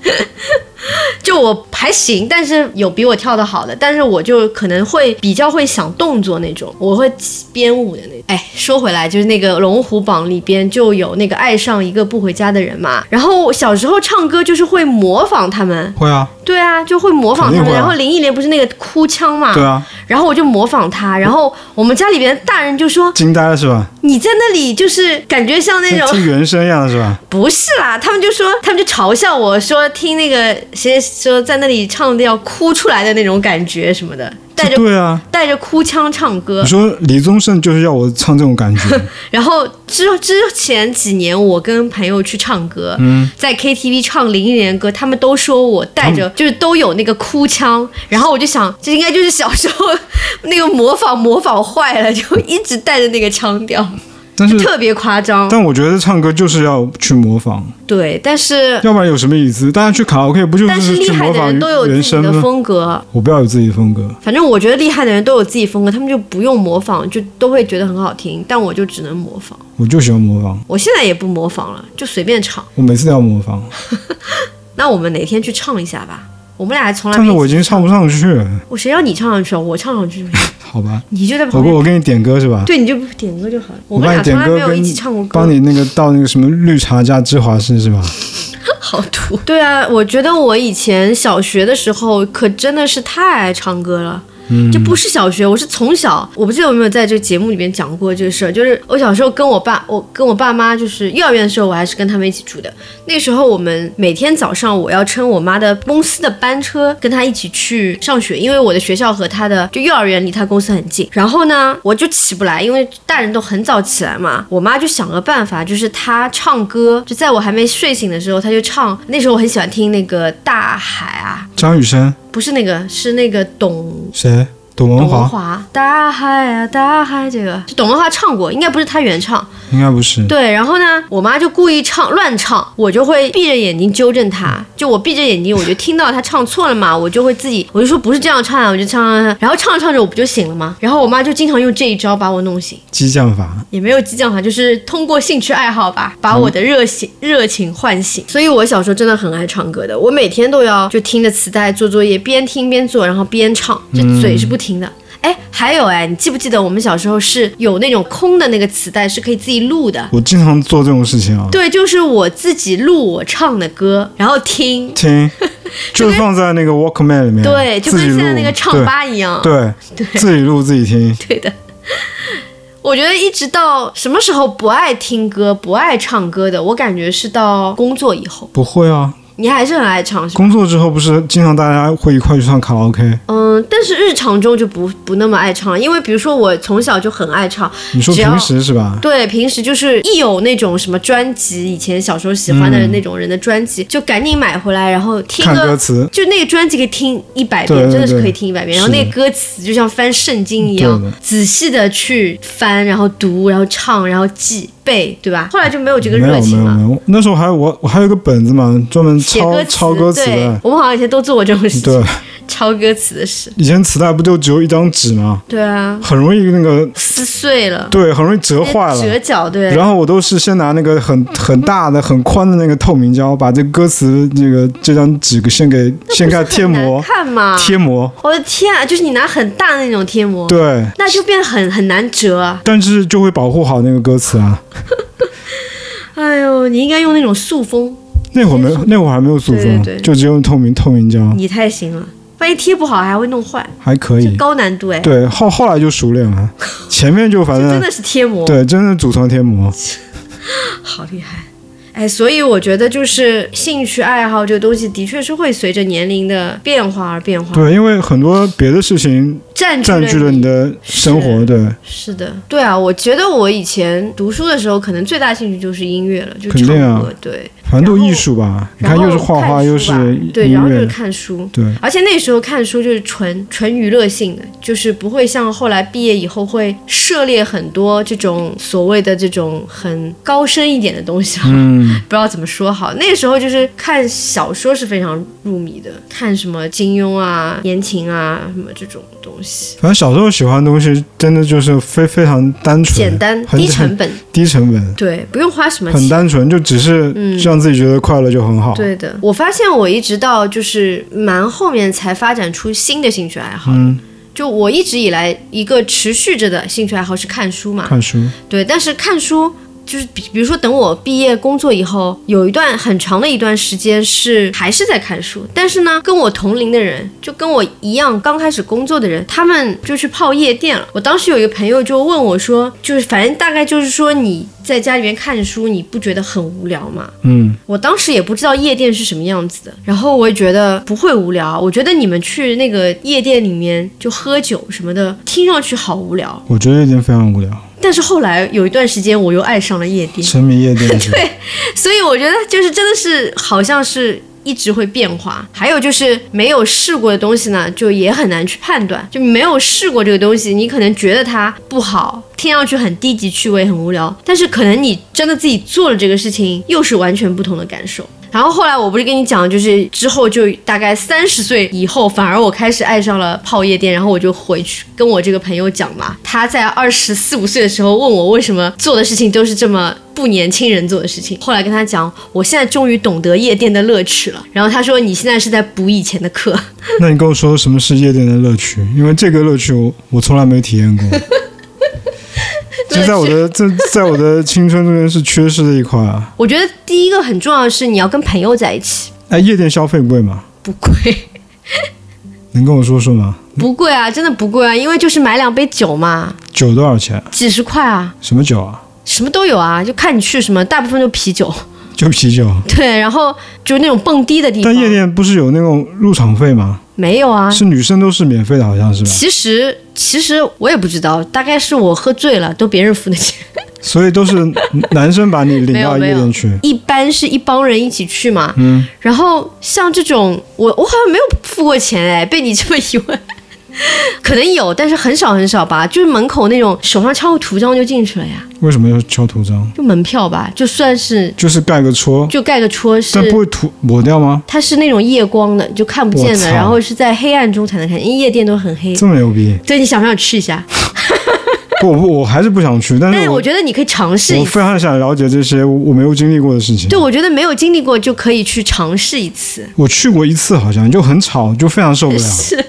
就我还行，但是有比我跳的好的，但是我就可能会比较会想动作那种，我会编舞的那种。哎，说回来，就是那个龙虎榜里边就有那个爱上一个不回家的人嘛，然后我小时候唱歌就是会模仿他们，会啊，对啊，就会模仿他们。然后林忆莲不是那个哭腔嘛，对啊，然后我就模仿她，然后我们家里边的大人就说惊呆了是吧？你在那里就是感觉像那种听原声一样的是吧？不是啦，他们就说他们就嘲笑我说听那个谁说在那里唱的要哭出来的那种感觉什么的，带着对啊，带着哭腔唱歌你。说李宗盛就是要我唱这种感觉，然后之之前几年我跟朋友去唱歌，嗯在 KTV 唱林忆莲歌，他们都说我带着就是都有那个哭腔，然后我就想这应该就是小时候 那个模仿模仿坏了，就一直带着那个腔调。但是特别夸张。但我觉得唱歌就是要去模仿，对，但是要不然有什么意思？大家去卡拉 OK 不就但是厉去模仿害的人都有自己的？风格。我不要有自己的风格，反正我觉得厉害的人都有自己风格，他们就不用模仿，就都会觉得很好听。但我就只能模仿，我就喜欢模仿，我现在也不模仿了，就随便唱。我每次都要模仿，那我们哪天去唱一下吧？我们俩还从来但是。我已经唱不上去了，我谁让你唱上去啊？我唱上去，好吧？你就在旁边。我给你点歌是吧？对，你就点歌就好了。我们俩从来没有一起唱过歌。帮你那个到那个什么绿茶加芝华士是吧？好土。对啊，我觉得我以前小学的时候可真的是太爱唱歌了。就不是小学，我是从小，我不记得有没有在这个节目里面讲过这个事儿。就是我小时候跟我爸，我跟我爸妈，就是幼儿园的时候，我还是跟他们一起住的。那时候我们每天早上我要乘我妈的公司的班车跟她一起去上学，因为我的学校和她的就幼儿园离她公司很近。然后呢，我就起不来，因为大人都很早起来嘛。我妈就想个办法，就是她唱歌，就在我还没睡醒的时候，她就唱。那时候我很喜欢听那个大海啊，张雨生不是那个，是那个董谁？董文华华，大海啊大海，这个就董文华唱过，应该不是他原唱。应该不是。对，然后呢，我妈就故意唱乱唱，我就会闭着眼睛纠正她。就我闭着眼睛，我就听到她唱错了嘛，我就会自己，我就说不是这样唱啊，我就唱唱唱，然后唱着唱着我不就醒了吗？然后我妈就经常用这一招把我弄醒，激将法，也没有激将法，就是通过兴趣爱好吧，把我的热情、热情唤醒。所以我小时候真的很爱唱歌的，我每天都要就听着磁带做作业，边听边做，然后边唱，这嘴是不停的。哎，还有哎，你记不记得我们小时候是有那种空的那个磁带，是可以自己录的？我经常做这种事情啊。对，就是我自己录我唱的歌，然后听，听，就放在那个 Walkman 里面，对，就跟现在那个唱吧一样。对，对，自己录自己听。对的。我觉得一直到什么时候不爱听歌、不爱唱歌的，我感觉是到工作以后。不会啊，你还是很爱唱，是吧？工作之后不是经常大家会一块去唱卡拉 OK？嗯，但是日常中就不不那么爱唱了，因为比如说我从小就很爱唱，你说平时是吧？对，平时就是一有那种什么专辑，以前小时候喜欢的那种人的专辑，就赶紧买回来，然后听看歌。词，就那个专辑可以听一百对遍，真的是可以听一百遍。然后那个歌词就像翻圣经一样，仔细的去翻，然后读，然后唱，然后记背，对吧？后来就没有这个热情了。有没有，那时候还我我还有个本子嘛，专门抄歌，抄歌词对的。，我们好像以前都做过这种事情，对，抄歌词的事。以前磁带不就只有一张纸吗？对啊，很容易那个撕碎了，对，很容易折坏了折。角，对。然后我都是先拿那个很很大的、很宽的那个透明胶，把这歌词这个这张纸先给先给它贴膜，看嘛？贴膜。我的天啊！就是你拿很大的那种贴膜，对，那就变得很很难折啊。但是就会保护好那个歌词啊。哎呦，你应该用那种塑封，那会儿没有，那会儿还没有塑封，对对对就只用透明透明胶，你太行了。万一贴不好还会弄坏，还可以。高难度哎，对，后后来就熟练了，前面就反正这真的是贴膜，对，真的组装贴膜。好厉害。哎，所以我觉得就是兴趣爱好这个东西，的确是会随着年龄的变化而变化，对，因为很多别的事情占占据了你你的生活，对，是的，对啊，我觉得我以前读书的时候，可能最大兴趣就是音乐了，就唱歌，对。反正都艺术吧。你看，又是画画，又是对，然后就是，看书，对，而且那时候看书就是纯纯娱乐性的，就是不会像后来毕业以后会涉猎很多这种所谓的这种很高深一点的东西啊，嗯，不知道怎么说好。那时候就是看小说是非常入迷的，看什么金庸啊、言情啊什么这种东西，反正小时候喜欢的东西，真的就是非非常单纯、简单低成本，低成本，对，不用花什么钱。很单纯，就只是嗯让自己觉得快乐就很好。对的，我发现我一直到就是蛮后面才发展出新的兴趣爱好。嗯，就我一直以来一个持续着的兴趣爱好是看书嘛，看书，对，但是看书就是比比如说等我毕业工作以后，有一段很长的一段时间是还是在看书，但是呢，跟我同龄的人，就跟我一样刚开始工作的人，他们就去泡夜店了。我当时有一个朋友就问我说，就是反正大概就是说你在家里面看书，你不觉得很无聊吗？嗯，我当时也不知道夜店是什么样子的，然后我也觉得不会无聊。我觉得你们去那个夜店里面就喝酒什么的，听上去好无聊。我觉得夜店非常无聊，但是后来有一段时间，我又爱上了夜店，沉迷夜店 对？所以我觉得就是真的是好像是一直会变化。还有就是没有试过的东西呢，就也很难去判断。就没有试过这个东西，你可能觉得它不好，听上去很低级趣味，很无聊。但是可能你真的自己做了这个事情，又是完全不同的感受。然后后来我不是跟你讲，就是之后就大概三十岁以后，反而我开始爱上了泡夜店，然后我就回去跟我这个朋友讲嘛，他在二十四五岁的时候问我为什么做的事情都是这么不年轻人做的事情，后来跟他讲，我现在终于懂得夜店的乐趣了。然后他说你现在是在补以前的课，那你跟我说什么是夜店的乐趣？因为这个乐趣我我从来没体验过。就在我的在在我的青春中间是缺失的一块啊。我觉得第一个很重要的是你要跟朋友在一起，哎，夜店消费贵吗？不贵，能跟我说说吗？不贵啊，真的不贵啊，因为就是买两杯酒嘛，酒多少钱？几十块啊，什么酒啊？什么都有啊，就看你去什么，大部分就啤酒。就啤酒。对，然后就是那种蹦迪的地方。但夜店不是有那种入场费吗？没有啊，是女生都是免费的，好像是吧？其实其实我也不知道，大概是我喝醉了，都别人付的钱。所以都是 男生把你领到夜店去。一般是一帮人一起去嘛。嗯。然后像这种，我我好像没有付过钱哎，被你这么一问。可能有，但是很少很少吧。就是门口那种手上敲个图章就进去了呀。为什么要敲图章？就门票吧，就算是就是盖个戳，就盖个戳是。但不会涂抹掉吗？它是那种夜光的，就看不见的，然后是在黑暗中才能看见，因为夜店都很黑。这么牛逼？对，你想不想去一下？不不，我还是不想去。但是我觉得你可以尝试。我非常想了解这些我没有经历过的事情。对，我觉得没有经历过就可以去尝试一次。我去过一次，好像就很吵，就非常受不了。是。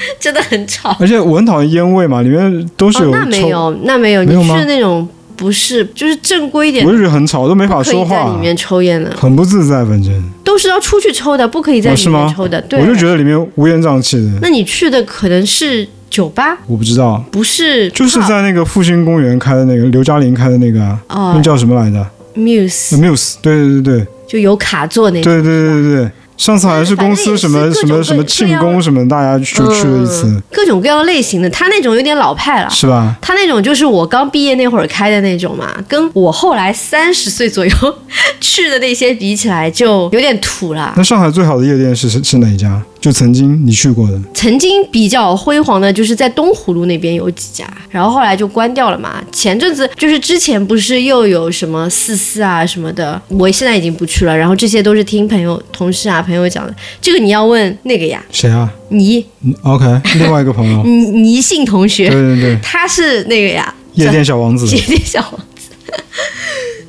真的很吵，而且我很讨厌烟味嘛，里面都是有。那没有，那没有，你去那种不是，就是正规一点。我就觉得很吵，都没法说话。在里面抽烟的，很不自在，反正。都是要出去抽的，不可以在里面抽的。对。我就觉得里面乌烟瘴气的。那你去的可能是酒吧？我不知道。不是，就是在那个复兴公园开的那个，刘嘉玲开的那个啊，那叫什么来着？Muse。Muse，对对对对。就有卡座那。对对对对对。上次好像是公司什么什么什么庆功什么，大家就去了一次。各种各样类型的，他那种有点老派了，是吧？他那种就是我刚毕业那会儿开的那种嘛，跟我后来三十岁左右 去的那些比起来，就有点土了。那上海最好的夜店是是是哪一家？就曾经你去过的，曾经比较辉煌的，就是在东湖路那边有几家，然后后来就关掉了嘛。前阵子就是之前不是又有什么四四啊什么的，我现在已经不去了。然后这些都是听朋友、同事啊朋友讲的，这个你要问那个呀？谁啊？倪？OK，另外一个朋友，倪倪姓同学，对对对，他是那个呀，夜店小王子，夜店小王子。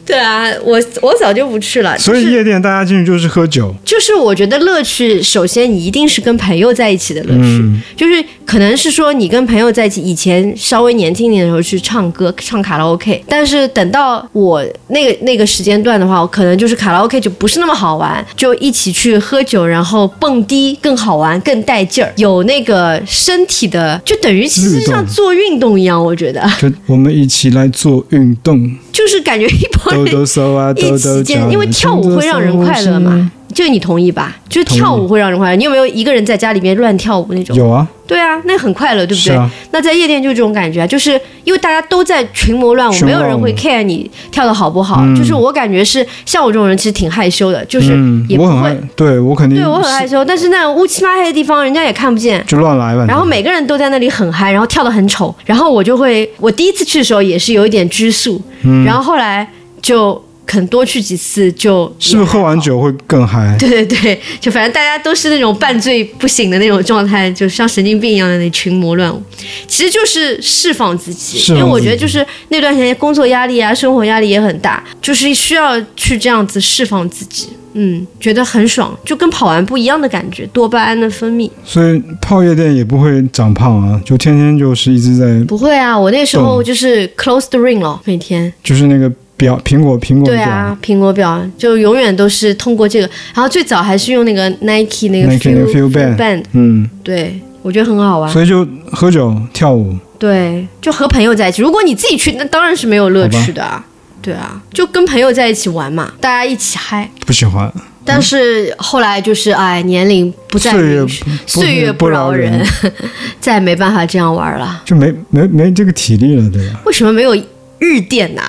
对啊，我我早就不去了。所以夜店大家进去就是喝酒，就是我觉得乐趣，首先你一定是跟朋友在一起的乐趣，就是可能是说你跟朋友在一起，以前稍微年轻点的时候去唱歌唱卡拉 OK，但是等到我那个那个时间段的话，我可能就是卡拉 OK 就不是那么好玩，就一起去喝酒，然后蹦迪更好玩，更带劲儿，有那个身体的，就等于其实像做运动一样，我觉得。就我们一起来做运动。就是感觉一帮人 一起间，因为跳舞会让人快乐嘛。这个你同意吧？就是跳舞会让人快乐。你有没有一个人在家里面乱跳舞那种？有啊。对啊，那很快乐，对不对？那在夜店就是这种感觉啊，就是因为大家都在群魔乱舞，没有人会 care 你跳的好不好。就是我感觉是像我这种人，其实挺害羞的，就是也不会。对我肯定。对我很害羞，但是那乌漆嘛黑的地方，人家也看不见，就乱来吧。然后每个人都在那里很嗨，然后跳的很丑，然后我就会，我第一次去的时候也是有一点拘束，然后后来就。肯多去几次，就是不是喝完酒会更嗨？对对对，就反正大家都是那种半醉不醒的那种状态，就像神经病一样的那群魔乱舞，其实就是释放自己。因为我觉得就是那段时间工作压力啊，生活压力也很大，就是需要去这样子释放自己。嗯，觉得很爽，就跟跑完步一样的感觉，多巴胺的分泌。所以泡夜店也不会长胖啊，就天天就是一直在。不会啊，我那时候就是 close the ring 了，每天就是那个。表苹果苹果对啊，苹果表就永远都是通过这个，然后最早还是用那个 Nike 那个 Feel Band，嗯，对我觉得很好玩。所以就喝酒跳舞，对，就和朋友在一起。如果你自己去，那当然是没有乐趣的啊。对啊，就跟朋友在一起玩嘛，大家一起嗨。不喜欢。但是后来就是哎，年龄不再允许，岁月不饶人，再也没办法这样玩了，就没没没这个体力了，对吧？为什么没有日店呢？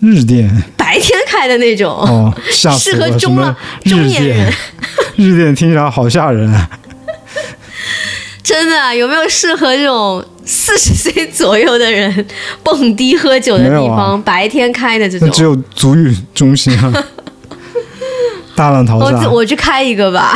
日店白天开的那种，哦，适合中了中年人。日店听起来好吓人啊！真的有没有适合这种四十岁左右的人蹦迪喝酒的地方？啊白天开的这种，只有足浴中心啊，大浪淘沙。我我去开一个吧，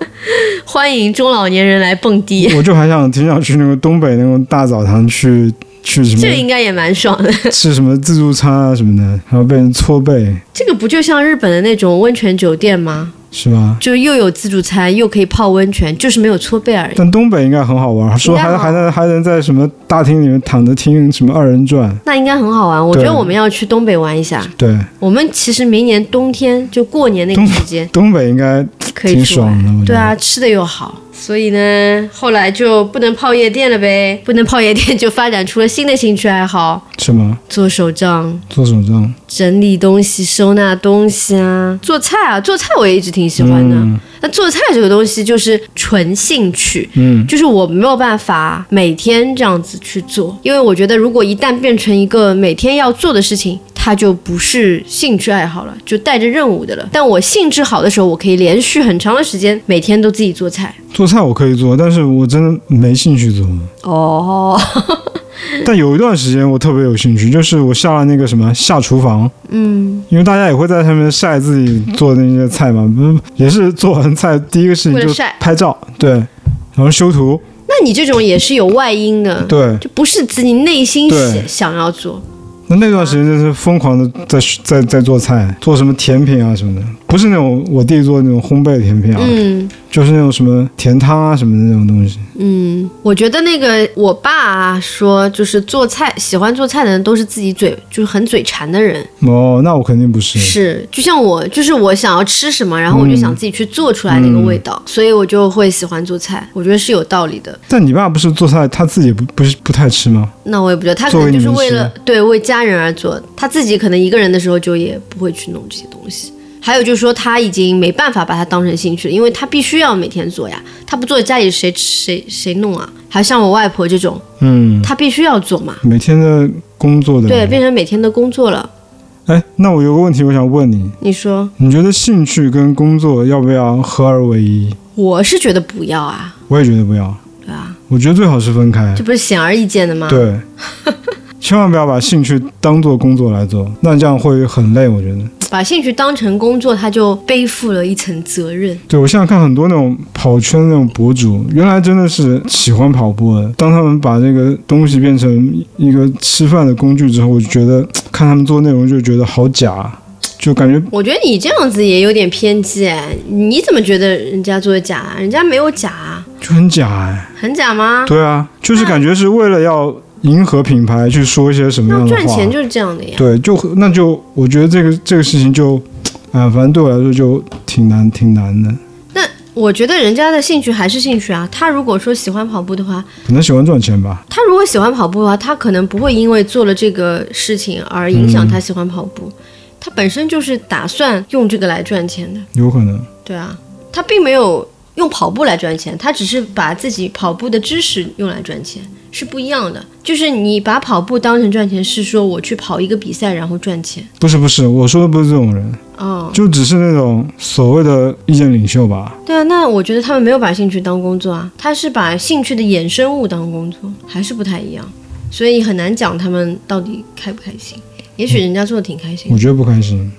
欢迎中老年人来蹦迪，我就还想挺想去那个东北那种大澡堂去去什么这个应该也蛮爽的。吃什么自助餐啊什么的，还要被人搓背，这个不就像日本的那种温泉酒店吗？是吧？就又有自助餐，又可以泡温泉，就是没有搓背而已。但东北应该很好玩，说还还能还能在什么大厅里面躺着听什么二人转，那应该很好玩，我觉得我们要去东北玩一下。对，我们其实明年冬天就过年那个时间东北应该可以挺。爽的。对啊，吃的又好，所以呢，后来就不能泡夜店了呗，不能泡夜店，就发展出了新的兴趣爱好，什么做手账、做手账？整理东西、收纳东西啊，做菜啊，做菜我也一直挺喜欢的。嗯那做菜这个东西就是纯兴趣，嗯，就是我没有办法每天这样子去做，因为我觉得如果一旦变成一个每天要做的事情，它就不是兴趣爱好了，就带着任务的了。但我兴致好的时候，我可以连续很长的时间每天都自己做菜。做菜我可以做，但是我真的没兴趣做。哦，但有一段时间我特别有兴趣，就是我下了那个什么下厨房，嗯，因为大家也会在上面晒自己做的那些菜嘛，不是也是做完菜第一个事情就晒拍照，对，然后修图，那你这种也是有外因的，对。就不是自己内心想想要做。那那段时间就是疯狂的在在在做菜，做什么甜品啊什么的，不是那种我弟做的那种烘焙甜品啊，嗯就是那种什么甜汤啊什么的那种东西。嗯，我觉得那个我爸啊说，就是做菜喜欢做菜的人都是自己嘴就是很嘴馋的人。哦，那我肯定不是。是，就像我，就是我想要吃什么，然后我就想自己去做出来那个味道，所以我就会喜欢做菜。我觉得是有道理的。但你爸不是做菜，他自己不不是不太吃吗？那我也不觉得，他可能就是为了对为家人而做，他自己可能一个人的时候就也不会去弄这些东西。还有就是说，他已经没办法把它当成兴趣了，因为他必须要每天做呀。他不做，家里谁谁谁弄啊？还像我外婆这种，嗯，他必须要做嘛，每天的工作的。对，变成每天的工作了。哎，那我有个问题，我想问你，你说，你觉得兴趣跟工作要不要合二为一？我是觉得不要啊，我也觉得不要，对啊，我觉得最好是分开这。不是显而易见的吗？对，千万不要把兴趣当做工作来做，那这样会很累。我觉得，把兴趣当成工作，他就背负了一层责任。对我现在看很多那种跑圈那种博主，原来真的是喜欢跑步的，当他们把这个东西变成一个吃饭的工具之后，我就觉得看他们做内容就觉得好假，就感觉我觉得你这样子也有点偏激哎，你怎么觉得人家做的假啊？人家没有假啊，就很假哎。很假吗？对啊，就是感觉是为了要迎合品牌去说一些什么那样的话。赚钱就是这样的呀。对，就那就我觉得这个这个事情就，啊、反正对我来说就挺难挺难的。那我觉得人家的兴趣还是兴趣啊。他如果说喜欢跑步的话，可能喜欢赚钱吧。他如果喜欢跑步的话，他可能不会因为做了这个事情而影响他喜欢跑步。他本身就是打算用这个来赚钱的。有可能，对啊，他并没有用跑步来赚钱，他只是把自己跑步的知识用来赚钱，是不一样的。就是你把跑步当成赚钱，是说我去跑一个比赛然后赚钱。不是不是，我说的不是这种人，哦，就只是那种所谓的意见领袖吧。对啊，那我觉得他们没有把兴趣当工作啊，他是把兴趣的衍生物当工作，还是不太一样，所以很难讲他们到底开不开心。也许人家做的挺开心的我觉得不开心。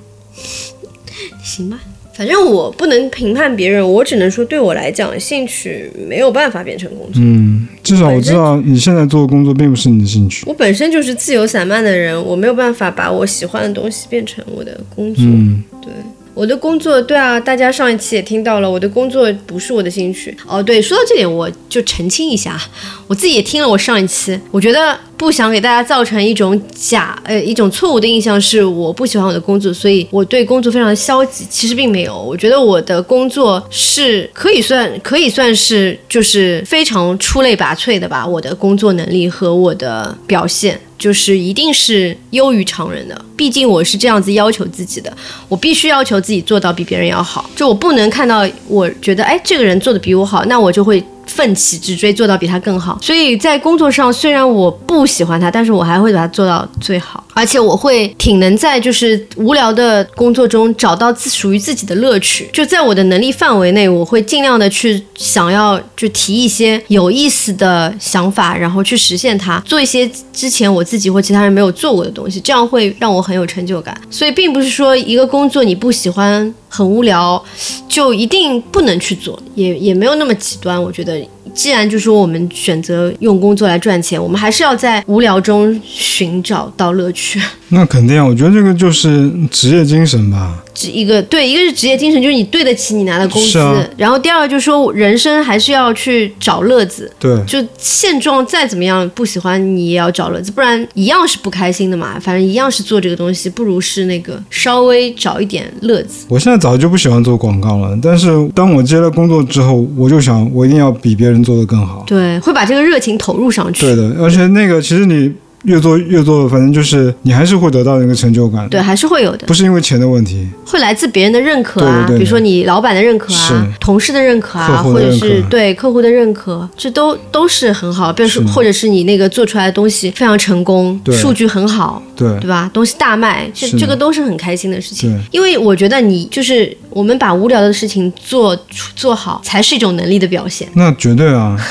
行吧，反正我不能评判别人，我只能说对我来讲，兴趣没有办法变成工作。嗯，至少我知道你现在做的工作并不是你的兴趣。我本身就是自由散漫的人，我没有办法把我喜欢的东西变成我的工作。嗯，对，我的工作，对啊，大家上一期也听到了，我的工作不是我的兴趣。哦，对，说到这点，我就澄清一下，我自己也听了我上一期，我觉得不想给大家造成一种假呃一种错误的印象，是我不喜欢我的工作，所以我对工作非常消极。其实并没有，我觉得我的工作是可以算可以算是就是非常出类拔萃的吧，我的工作能力和我的表现。就是一定是优于常人的，毕竟我是这样子要求自己的，我必须要求自己做到比别人要好，就我不能看到我觉得哎这个人做的比我好，那我就会奋起直追，做到比他更好。所以在工作上，虽然我不喜欢他，但是我还会把他做到最好。而且我会挺能在就是无聊的工作中找到自属于自己的乐趣。就在我的能力范围内，我会尽量的去想要就提一些有意思的想法，然后去实现它，做一些之前我自己或其他人没有做过的东西，这样会让我很有成就感。所以并不是说一个工作你不喜欢。很无聊，就一定不能去做，也也没有那么极端。我觉得，既然就说我们选择用工作来赚钱，我们还是要在无聊中寻找到乐趣。那肯定，我觉得这个就是职业精神吧。一个对，一个是职业精神，就是你对得起你拿的工资。然后第二就是说，人生还是要去找乐子。对。就现状再怎么样不喜欢，你也要找乐子，不然一样是不开心的嘛。反正一样是做这个东西，不如是那个稍微找一点乐子。我现在早就不喜欢做广告了，但是当我接了工作之后，我就想我一定要比别人做的更好。对，会把这个热情投入上去。对的，而且那个其实你。越做越做，反正就是你还是会得到那个成就感。对，还是会有的。不是因为钱的问题，会来自别人的认可啊，比如说你老板的认可啊，同事的认可啊，或者是对客户的认可，这都都是很好。比如说，或者是你那个做出来的东西非常成功，数据很好，对对吧？东西大卖，这这个都是很开心的事情。因为我觉得你就是我们把无聊的事情做做好，才是一种能力的表现。那绝对啊。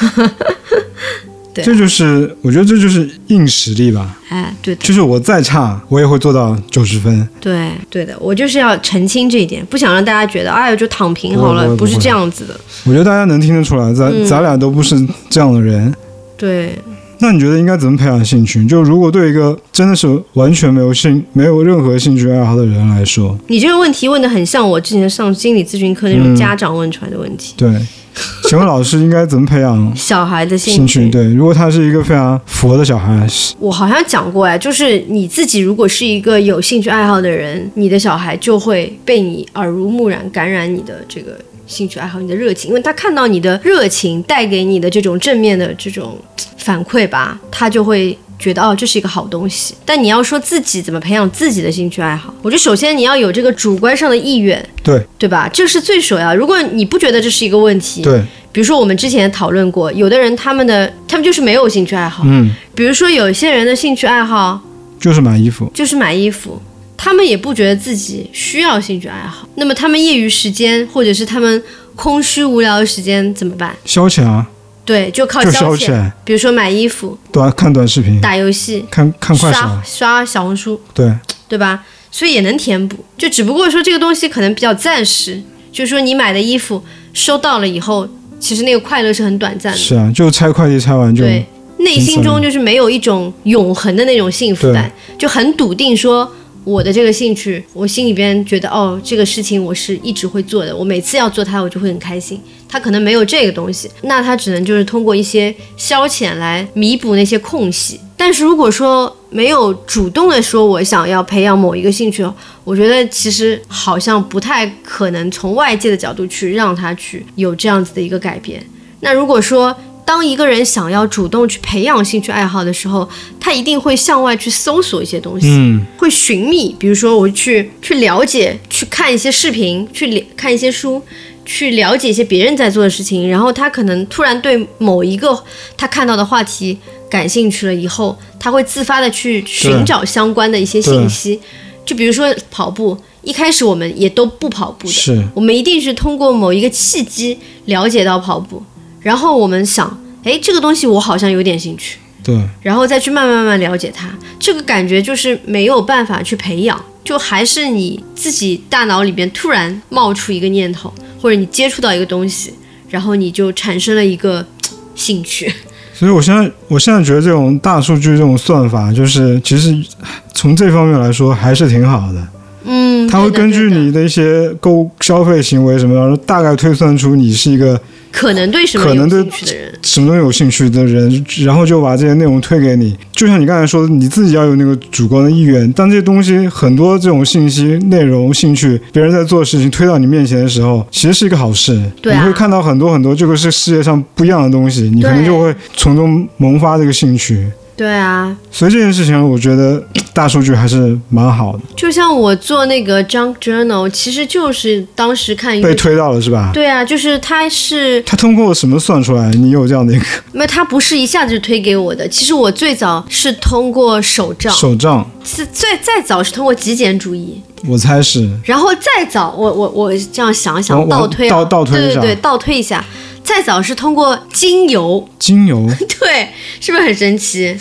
这就是我觉得这就是硬实力吧。哎，对，就是我再差，我也会做到九十分。对，对的，我就是要澄清这一点，不想让大家觉得，哎呦，就躺平好了，不是这样子的。我觉得大家能听得出来，咱咱俩都不是这样的人。对。那你觉得应该怎么培养兴趣？就如果对一个真的是完全没有兴、没有任何兴趣爱好的人来说，你这个问题问的很像我之前上心理咨询课那种家长问出来的问题。对。请问老师应该怎么培养 小孩的兴趣？对，如果他是一个非常佛的小孩，我好像讲过哎，就是你自己如果是一个有兴趣爱好的人，你的小孩就会被你耳濡目染，感染你的这个兴趣爱好，你的热情，因为他看到你的热情带给你的这种正面的这种反馈吧，他就会。觉得哦，这是一个好东西，但你要说自己怎么培养自己的兴趣爱好，我觉得首先你要有这个主观上的意愿，对对吧？这是最首要。如果你不觉得这是一个问题，对，比如说我们之前讨论过，有的人他们的他们就是没有兴趣爱好，嗯，比如说有些人的兴趣爱好就是买衣服，就是买衣服，他们也不觉得自己需要兴趣爱好，那么他们业余时间或者是他们空虚无聊的时间怎么办？消遣啊。对，就靠消遣，比如说买衣服、短看短视频、打游戏、看看快刷刷小红书，对。对吧？所以也能填补，就只不过说这个东西可能比较暂时，就是说你买的衣服收到了以后，其实那个快乐是很短暂的。是啊，就拆快递拆完就对，内心中就是没有一种永恒的那种幸福感，就很笃定说。我的这个兴趣，我心里边觉得，哦，这个事情我是一直会做的。我每次要做它，我就会很开心。他可能没有这个东西，那他只能就是通过一些消遣来弥补那些空隙。但是如果说没有主动的说我想要培养某一个兴趣，我觉得其实好像不太可能从外界的角度去让他去有这样子的一个改变。那如果说，当一个人想要主动去培养兴趣爱好的时候，他一定会向外去搜索一些东西，会寻觅，比如说我去去了解，去看一些视频，去了看一些书，去了解一些别人在做的事情，然后他可能突然对某一个他看到的话题感兴趣了，以后他会自发的去寻找相关的一些信息，就比如说跑步，一开始我们也都不跑步的，我们一定是通过某一个契机了解到跑步。然后我们想，哎，这个东西我好像有点兴趣，对，然后再去慢慢慢慢了解它，这个感觉就是没有办法去培养，就还是你自己大脑里边突然冒出一个念头，或者你接触到一个东西，然后你就产生了一个兴趣。所以我现在，我现在觉得这种大数据这种算法，就是其实从这方面来说还是挺好的。嗯，它会根据你的一些购消费行为什么然后，大概推算出你是一个。可能对什么有兴趣的人，什么东西有兴趣的人，然后就把这些内容推给你。就像你刚才说的，你自己要有那个主观的意愿。当这些东西很多这种信息、内容、兴趣，别人在做事情推到你面前的时候，其实是一个好事。对，你会看到很多很多这个是世界上不一样的东西，你可能就会从中萌发这个兴趣。对啊，所以这件事情，我觉得大数据还是蛮好的，就像我做那个 Junk Journal，其实就是当时看。被推到了是吧？对啊，就是它是他通过什么算出来？你有这样的一个 没有，它不是一下子就推给我的。其实我最早是通过手账，手账？是最再早是通过极简主义，我猜是。然后再早，我我我这样想一想，倒推啊，倒倒推一下对对对，倒推一下，再早是通过精油，精油。对，是不是很神奇？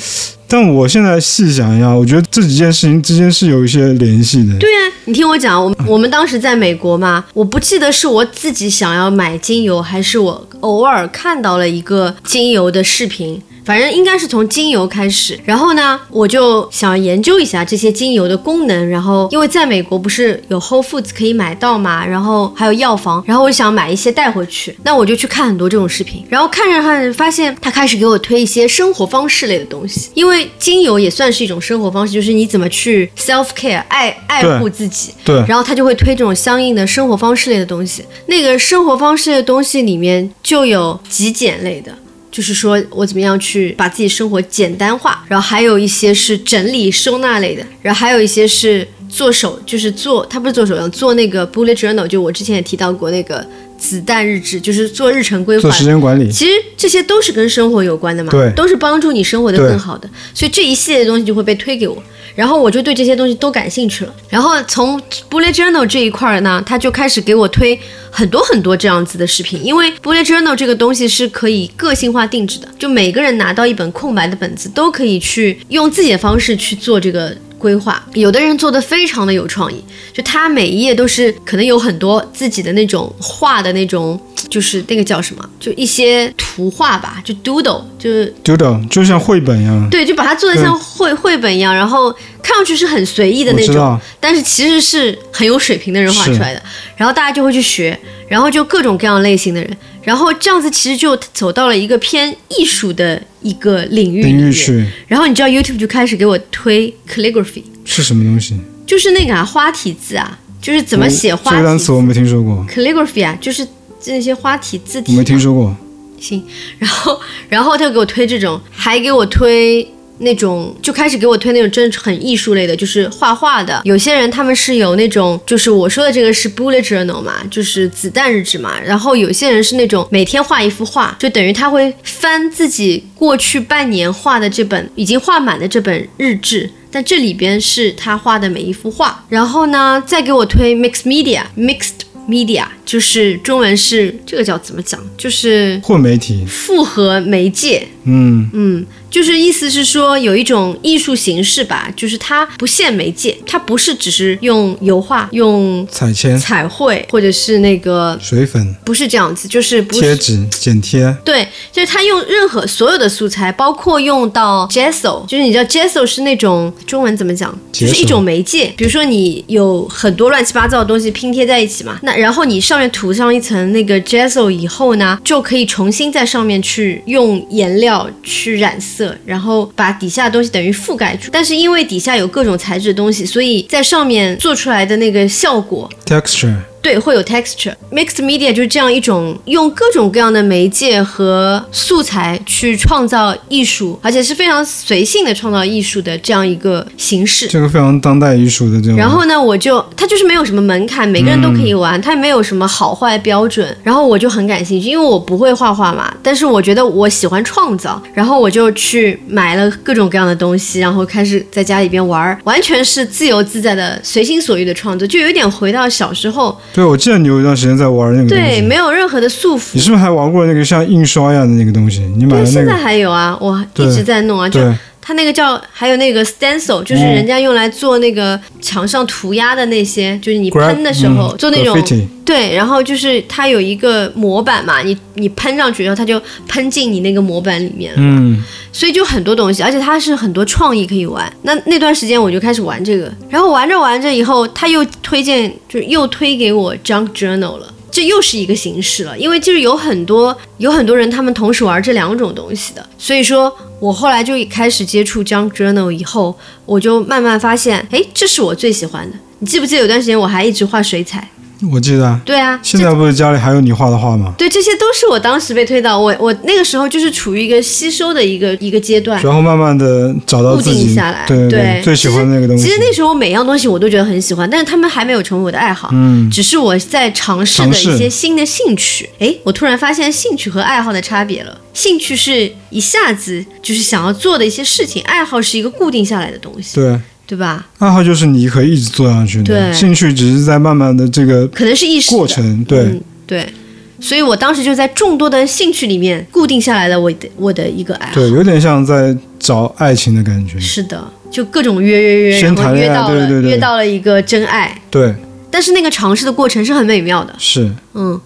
但我现在细想一下，我觉得这几件事情之间是有一些联系的。对呀、你听我讲，我们我们当时在美国嘛，我不记得是我自己想要买精油，还是我偶尔看到了一个精油的视频。反正应该是从精油开始，然后呢，我就想研究一下这些精油的功能。然后，因为在美国不是有 Whole Foods 可以买到嘛，然后还有药房，然后我想买一些带回去，那我就去看很多这种视频。然后看着看着，发现他开始给我推一些生活方式类的东西，因为精油也算是一种生活方式，就是你怎么去 self care 爱爱护自己。对，然后他就会推这种相应的生活方式类的东西。那个生活方式类的东西里面就有极简类的。就是说我怎么样去把自己生活简单化，然后还有一些是整理收纳类的，然后还有一些是做手，就是做，他不是做手账，做那个 bullet journal，就我之前也提到过那个子弹日志，就是做日程规划做。时间管理。其实这些都是跟生活有关的嘛，对都是帮助你生活的更好的，所以这一系列的东西就会被推给我，然后我就对这些东西都感兴趣了。然后从 bullet journal 这一块儿呢，他就开始给我推很多很多这样子的视频，因为 bullet journal 这个东西是可以个性化定制的，就每个人拿到一本空白的本子，都可以去用自己的方式去做这个。规划，有的人做的非常的有创意，就他每一页都是可能有很多自己的那种画的那种，就是那个叫什么，就一些图画吧，就 doodle，就是 doodle，就像绘本一样。对，就把它做的像绘绘本一样，然后看上去是很随意的那种但是其实是很有水平的人画出来的。然后大家就会去学，然后就各种各样类型的人，然后这样子其实就走到了一个偏艺术的一个领域里面。领域去然后你知道 YouTube 就开始给我推 calligraphy，是什么东西？就是那个啊花体字啊，就是怎么写花这个单词我没听说过，calligraphy 啊，就是那些花体字体我。没听说过。行，然后然后他就给我推这种，还给我推那种，就开始给我推那种真的很艺术类的，就是画画的。有些人他们是有那种，就是我说的这个是 bullet journal 嘛，就是子弹日志嘛。然后有些人是那种每天画一幅画，就等于他会翻自己过去半年画的这本已经画满的这本日志。但这里边是他画的每一幅画，然后呢，再给我推 mixed media，mixed media 就是中文是这个叫怎么讲？就是混媒体，复合媒介，嗯，嗯，就是意思是说有一种艺术形式吧，就是它不限媒介，它不是只是用油画、用彩铅、彩绘或者是那个，水粉、不是这样子，就是不是。贴纸、剪贴，对，就是它用任何所有的素材，包括用到 gesso，就是你知道 gesso 是那种中文怎么讲，就是一种媒介。比如说你有很多乱七八糟的东西拼贴在一起嘛，那然后你上面涂上一层那个 gesso 以后呢，就可以重新在上面去用颜料去染色，然后把底下的东西等于覆盖住。但是因为底下有各种材质的东西，所以在上面做出来的那个效果 texture，对，会有 texture。Mixed media 就是这样一种用各种各样的媒介和素材去创造艺术，而且是非常随性的创造艺术的这样一个形式。这个非常当代艺术的这种。然后呢，我就它就是没有什么门槛，每个人都可以玩，它也没有什么好坏标准。然后我就很感兴趣，因为我不会画画嘛，但是我觉得我喜欢创造，然后我就去买了各种各样的东西，然后开始在家里边玩儿，完全是自由自在的、随心所欲的创作，就有点回到小时候，对，我记得你有一段时间在玩那个东对，没有任何的束缚你。是不是还玩过那个像印刷一样的那个东西？你买对，现在了那个？还有啊，我一直在弄啊，就对，它那个叫，还有那个 stencil，就是嗯。人家用来做那个墙上涂鸦的那些，就是你喷的时候、嗯做那种对，然后就是它有一个模板嘛，你你喷上去，然后它就喷进你那个模板里面了，嗯，所以就很多东西，而且它是很多创意可以玩。那那段时间我就开始玩这个，然后玩着玩着以后，他又推荐，就又推给我 Junk Journal 了。这又是一个形式了，因为就是有很多有很多人他们同时玩这两种东西的，所以说我后来就开始接触 Junk Journal 以后，我就慢慢发现，哎，这是我最喜欢的。你记不记得有段时间我还一直画水彩？我记得啊，对啊，现在不是家里还有你画的画吗？对，这些都是我当时被推到我我那个时候就是处于一个吸收的一个一个阶段，然后慢慢的找到固自己定下来。对对，最喜欢的那个东西。其实那时候每样东西我都觉得很喜欢，但是他们还没有成为我的爱好。嗯，只是我在尝试的一些新的兴趣。诶，我突然发现兴趣和爱好的差别了。兴趣是一下子就是想要做的一些事情，爱好是一个固定下来的东西，对，对吧？爱好就是你可以一直做下去的，对兴趣只是在慢慢的这个可能是意识的过程，对。嗯，对。所以我当时就在众多的兴趣里面固定下来了我的我的一个爱好。对，有点像在找爱情的感觉。是的，就各种约约约，先然后谈约到了约到了一个真爱，对，但是那个尝试的过程是很美妙的。是，嗯，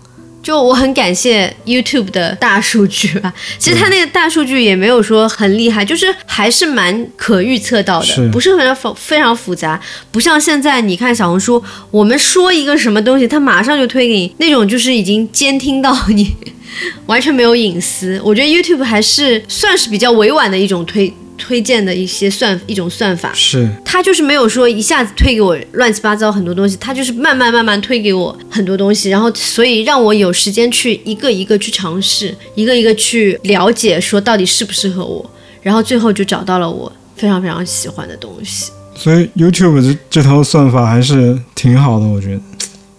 就我很感谢 YouTube 的大数据吧。其实它那个大数据也没有说很厉害，就是还是蛮可预测到是的，不是非常复非常复杂，不像现在你看小红书，我们说一个什么东西，它马上就推给你，那种就是已经监听到你，完全没有隐私。我觉得 YouTube 还是算是比较委婉的一种推推荐的一些算一种算法。是，他就是没有说一下子推给我乱七八糟很多东西，他就是慢慢慢慢推给我很多东西，然后所以让我有时间去一个一个去尝试，一个一个去了解，说到底适不适合我，然后最后就找到了我非常非常喜欢的东西。所以 YouTube 这这套算法还是挺好的，我觉得。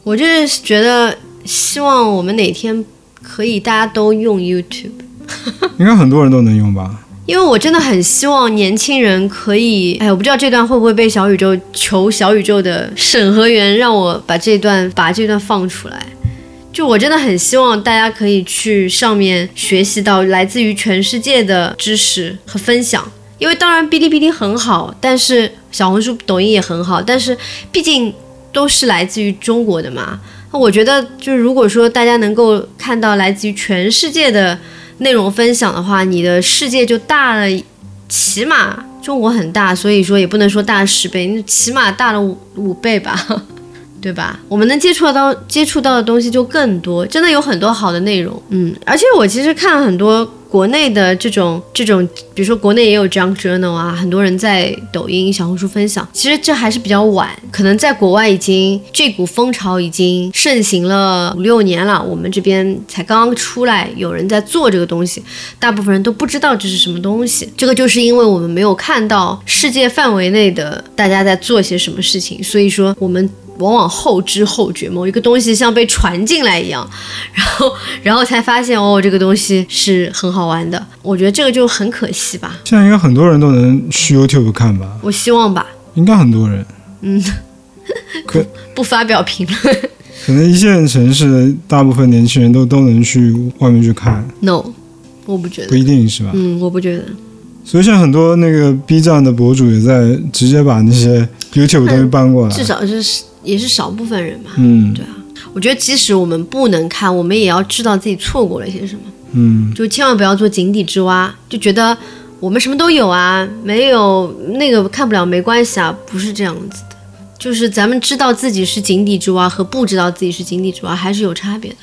我就是觉得，希望我们哪天可以大家都用 YouTube。应该很多人都能用吧？因为我真的很希望年轻人可以，哎，我不知道这段会不会被小宇宙求小宇宙的审核员让我把这段把这段放出来。就我真的很希望大家可以去上面学习到来自于全世界的知识和分享。因为当然哔哩哔哩很好，但是小红书、抖音也很好，但是毕竟都是来自于中国的嘛。那我觉得就是如果说大家能够看到来自于全世界的内容分享的话，你的世界就大了，起码中国很大，所以说也不能说大十倍，你起码大了五五倍吧，对吧？我们能接触到接触到的东西就更多，真的有很多好的内容，嗯，而且我其实看很多。国内的这种这种，比如说国内也有 Junk Journal 啊，很多人在抖音、小红书分享。其实这还是比较晚，可能在国外已经这股风潮已经盛行了五六年了，我们这边才刚刚出来，有人在做这个东西，大部分人都不知道这是什么东西。这个就是因为我们没有看到世界范围内的大家在做些什么事情，所以说我们。往往后知后觉，某一个东西像被传进来一样，然后然后才发现哦，这个东西是很好玩的。我觉得这个就很可惜吧。现在应该很多人都能去 YouTube 看吧？我希望吧。应该很多人。嗯，可不发表评论。可能一线城市的大部分年轻人都都能去外面去看。No，我不觉得。不一定是吧？嗯，我不觉得。所以现在很多那个 B 站的博主也在直接把那些 YouTube 东西搬过来。至少是也是少部分人吧。嗯，对啊。我觉得即使我们不能看，我们也要知道自己错过了些什么。嗯，就千万不要做井底之蛙，就觉得我们什么都有啊，没有那个看不了没关系啊，不是这样子的。就是咱们知道自己是井底之蛙和不知道自己是井底之蛙还是有差别的。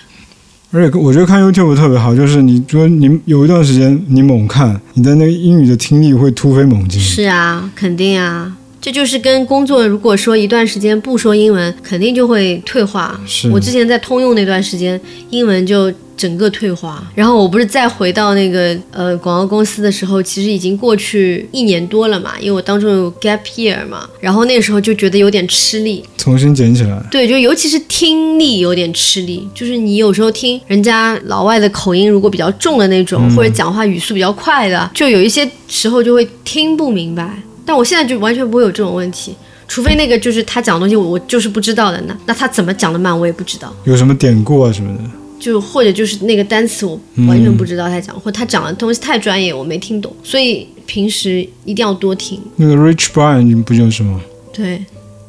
而且我觉得看 YouTube 特别好，就是你说你有一段时间你猛看，你的那个英语的听力会突飞猛进。是啊，肯定啊，这就是跟工作，如果说一段时间不说英文，肯定就会退化。是我之前在通用那段时间，英文就整个退化。然后我不是再回到那个呃广告公司的时候，其实已经过去一年多了嘛，因为我当中有 gap year 嘛，然后那时候就觉得有点吃力。重新捡起来。对，就尤其是听力有点吃力，就是你有时候听人家老外的口音如果比较重的那种，或者讲话语速比较快的，就有一些时候就会听不明白。但我现在就完全不会有这种问题，除非那个就是他讲的东西我我就是不知道的，那那他怎么讲的慢我也不知道，有什么典故啊什么的？就或者就是那个单词我完全不知道他讲，或他讲的东西太专业我没听懂，所以平时一定要多听。那个 Rich Brian 不就是吗？对，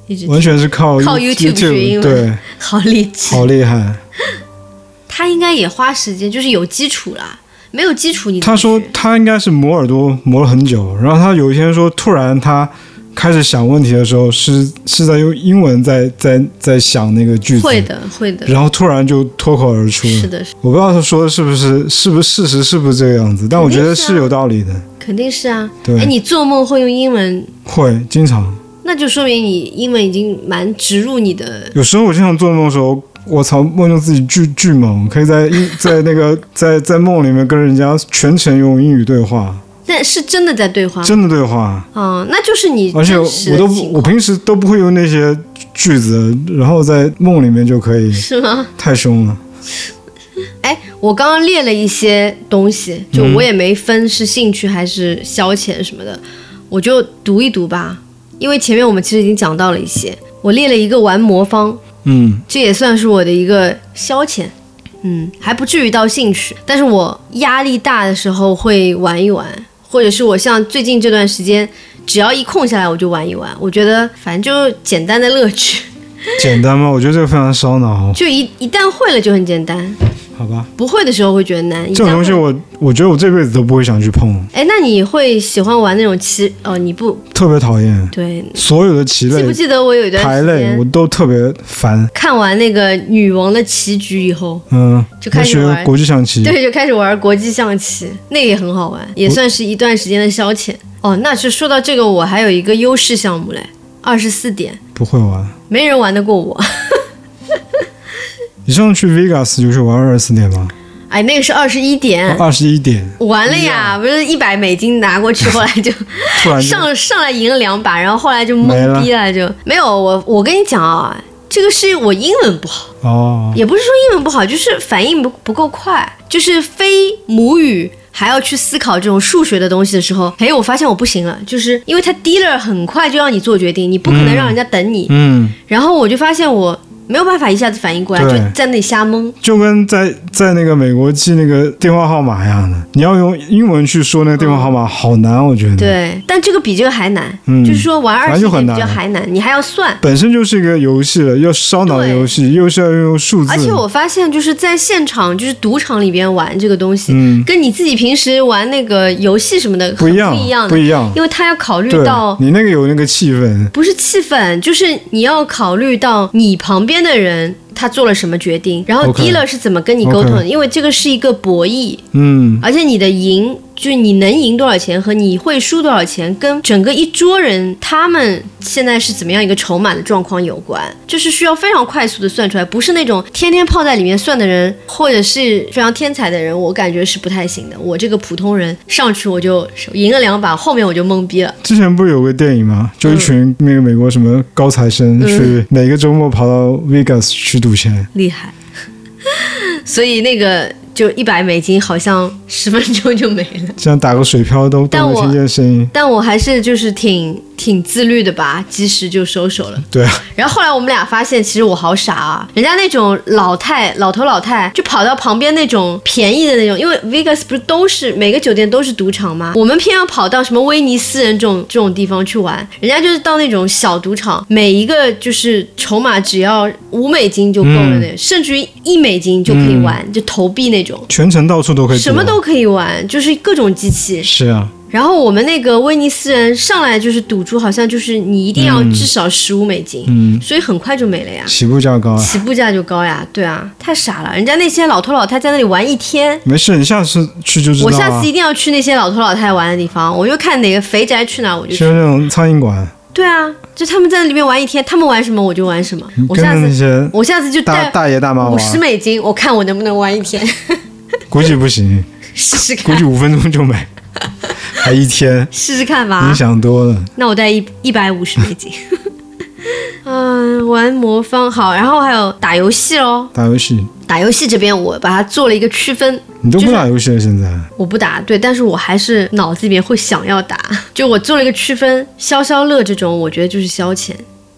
一直完全是靠靠 YouTube 学英文对，好励志。好厉害。他应该也花时间，就是有基础啦。没有基础你他说他应该是磨耳朵磨了很久，然后他有一天说，突然他开始想问题的时候，是是在用英文在在在想那个句子，会的会的，然后突然就脱口而出了。是的，是我不知道他说的是不是是不是事实，是不是这个样子，但我觉得是有道理的。肯定是啊。对哎，你做梦会用英文，会经常，那就说明你英文已经蛮植入你的。有时候我经常做梦的时候，我操，梦中自己巨巨猛，可以在英在那个在在梦里面跟人家全程用英语对话，那是真的在对话？真的对话。嗯，那就是你而且我都我平时都不会用那些句子，然后在梦里面就可以，是吗？太凶了。哎，我刚刚列了一些东西，就嗯我也没分是兴趣还是消遣什么的，我就读一读吧。因为前面我们其实已经讲到了一些，我列了一个玩魔方，嗯，这也算是我的一个消遣，嗯，还不至于到兴趣，但是我压力大的时候会玩一玩，或者是我像最近这段时间，只要一空下来我就玩一玩，我觉得反正就简单的乐趣，简单吗？我觉得这个非常烧脑，就一一旦会了就很简单，好吧？不会的时候会觉得难。这种东西我我觉得我这辈子都不会想去碰，哎，那你会喜欢玩那种棋？哦，你不特别讨厌。对，所有的棋类记不、记得我有一段牌时间类我都特别烦。看完那个女王的棋局以后，嗯，就开始玩国际象棋。对，就开始玩国际象棋，那个也很好玩，也算是一段时间的消遣。哦，那是说到这个，我还有一个优势项目嘞，二十四点，不会玩。没人玩得过我。你上次去 Vegas 就是玩二十四点吗？哎，那个是二十一点，二十一点，完了呀，不是一百美金拿过去，后来就 突然就上上来赢了两把，然后后来就懵逼了，就。没有我。我跟你讲啊，这个是我英文不好，哦，也不是说英文不好，就是反应不不够快，就是非母语。还要去思考这种数学的东西的时候，哎，我发现我不行了，就是因为他 dealer 很快就让你做决定，你不可能让人家等你。嗯，然后我就发现我没有办法一下子反应过来，就在那里瞎蒙。就跟在在那个美国记那个电话号码一样的，你要用英文去说那个电话号码，好难，我觉得。，对，但这个比这个还难，嗯就是说玩二十年比反正就很难这还难，你还要算。本身就是一个游戏了，要烧脑的游戏，又是要用数字。而且我发现，就是在现场，就是赌场里边玩这个东西，嗯跟你自己平时玩那个游戏什么的不一样，不一样，不一样。因为他要考虑到，你那个有那个气氛，不是气氛，就是你要考虑到你旁边的人他做了什么决定，然后 OK dealer 是怎么跟你沟通的？因为这个是一个博弈，嗯，而且你的赢，就是你能赢多少钱和你会输多少钱，跟整个一桌人他们现在是怎么样一个筹码的状况有关，就是需要非常快速的算出来，不是那种天天泡在里面算的人，或者是非常天才的人，我感觉是不太行的。我这个普通人上去我就赢了两把，后面我就懵逼了。之前不是有个电影吗？就一群那个美国什么高材生嗯去每个周末跑到 Vegas 去赌钱，厉害。所以那个就一百美金，好像十分钟就没了。这样打个水漂都都但我能听见声音。但我还是就是挺挺自律的吧，及时就收手了。对啊，然后后来我们俩发现，其实我好傻啊！人家那种老太、老头老太，就跑到旁边那种便宜的那种，因为 Vegas 不是都是每个酒店都是赌场吗？我们偏要跑到什么威尼斯人这种这种地方去玩，人家就是到那种小赌场，每一个就是筹码只要五美金就够了的，甚至于一美金就可以玩，就投币那种。全程到处都可以什么都可以玩，就是各种机器。是啊，然后我们那个威尼斯人上来就是赌注，好像就是你一定要至少十五美金，嗯，所以很快就没了呀。起步价高啊。起步价就高呀，对啊，太傻了。人家那些老头老太在那里玩一天，没事，你下次去就知道啊。我下次一定要去那些老头老太玩的地方，我就看哪个肥宅去哪我就去。去那种苍蝇馆，对啊，就他们在那里面玩一天，他们玩什么我就玩什么。我下次我下次就大带大爷大妈五十，美金，我看我能不能玩一天，估计不行，试试看估计，五分钟就没，还一天，试试看吧你。想多了。那我带一一百五十美金。嗯，玩魔方好，然后还有打游戏喽。打游戏，打游戏这边我把它做了一个区分，你都不打游戏了，现在我不打，对，但是我还是脑子里面会想要打。就我做了一个区分，消消乐这种，我觉得就是消遣，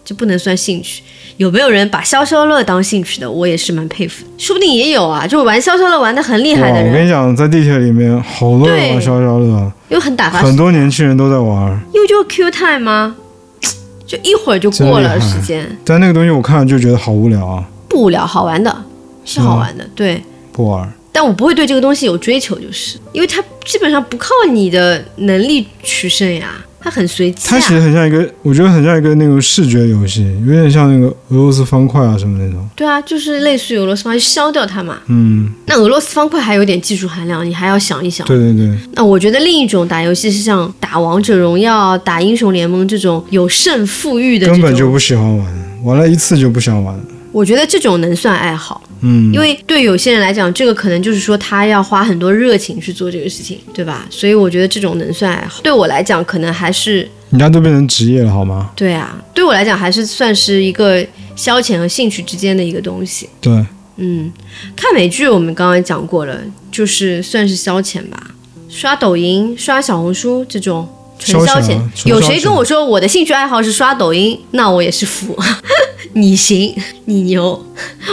就不能算兴趣。有没有人把消消乐当兴趣的？我也是蛮佩服的，说不定也有啊。就玩消消乐玩的很厉害，的人，我跟你讲，在地铁里面好多人玩消消乐，因为很打发时很多年轻人都在玩。因为就 Q time 吗？就一会儿就过了时间，但那个东西我看了就觉得好无聊啊，不无聊，好玩的，是好玩的，对。不玩。但我不会对这个东西有追求，就是因为它基本上不靠你的能力取胜呀，它很随机它其实啊。很像一个，我觉得很像一个那种视觉游戏，有点像那个俄罗斯方块啊什么那种。对啊，就是类似于俄罗斯方块，消掉它嘛。嗯，那俄罗斯方块还有点技术含量，你还要想一想。对对对，那我觉得另一种打游戏是像打王者荣耀、打英雄联盟这种有胜负欲的，根本就不喜欢玩，玩了一次就不想玩。我觉得这种能算爱好，嗯，因为对有些人来讲，这个可能就是说他要花很多热情去做这个事情，对吧？所以我觉得这种能算爱好。对我来讲，可能还是人家都变成职业了，好吗？对啊，对我来讲还是算是一个消遣和兴趣之间的一个东西。对，嗯，看美剧我们刚刚讲过了，就是算是消遣吧。刷抖音、刷小红书这种纯消遣，有谁跟我说我的兴趣爱好是刷抖音，那我也是服。你行，你牛。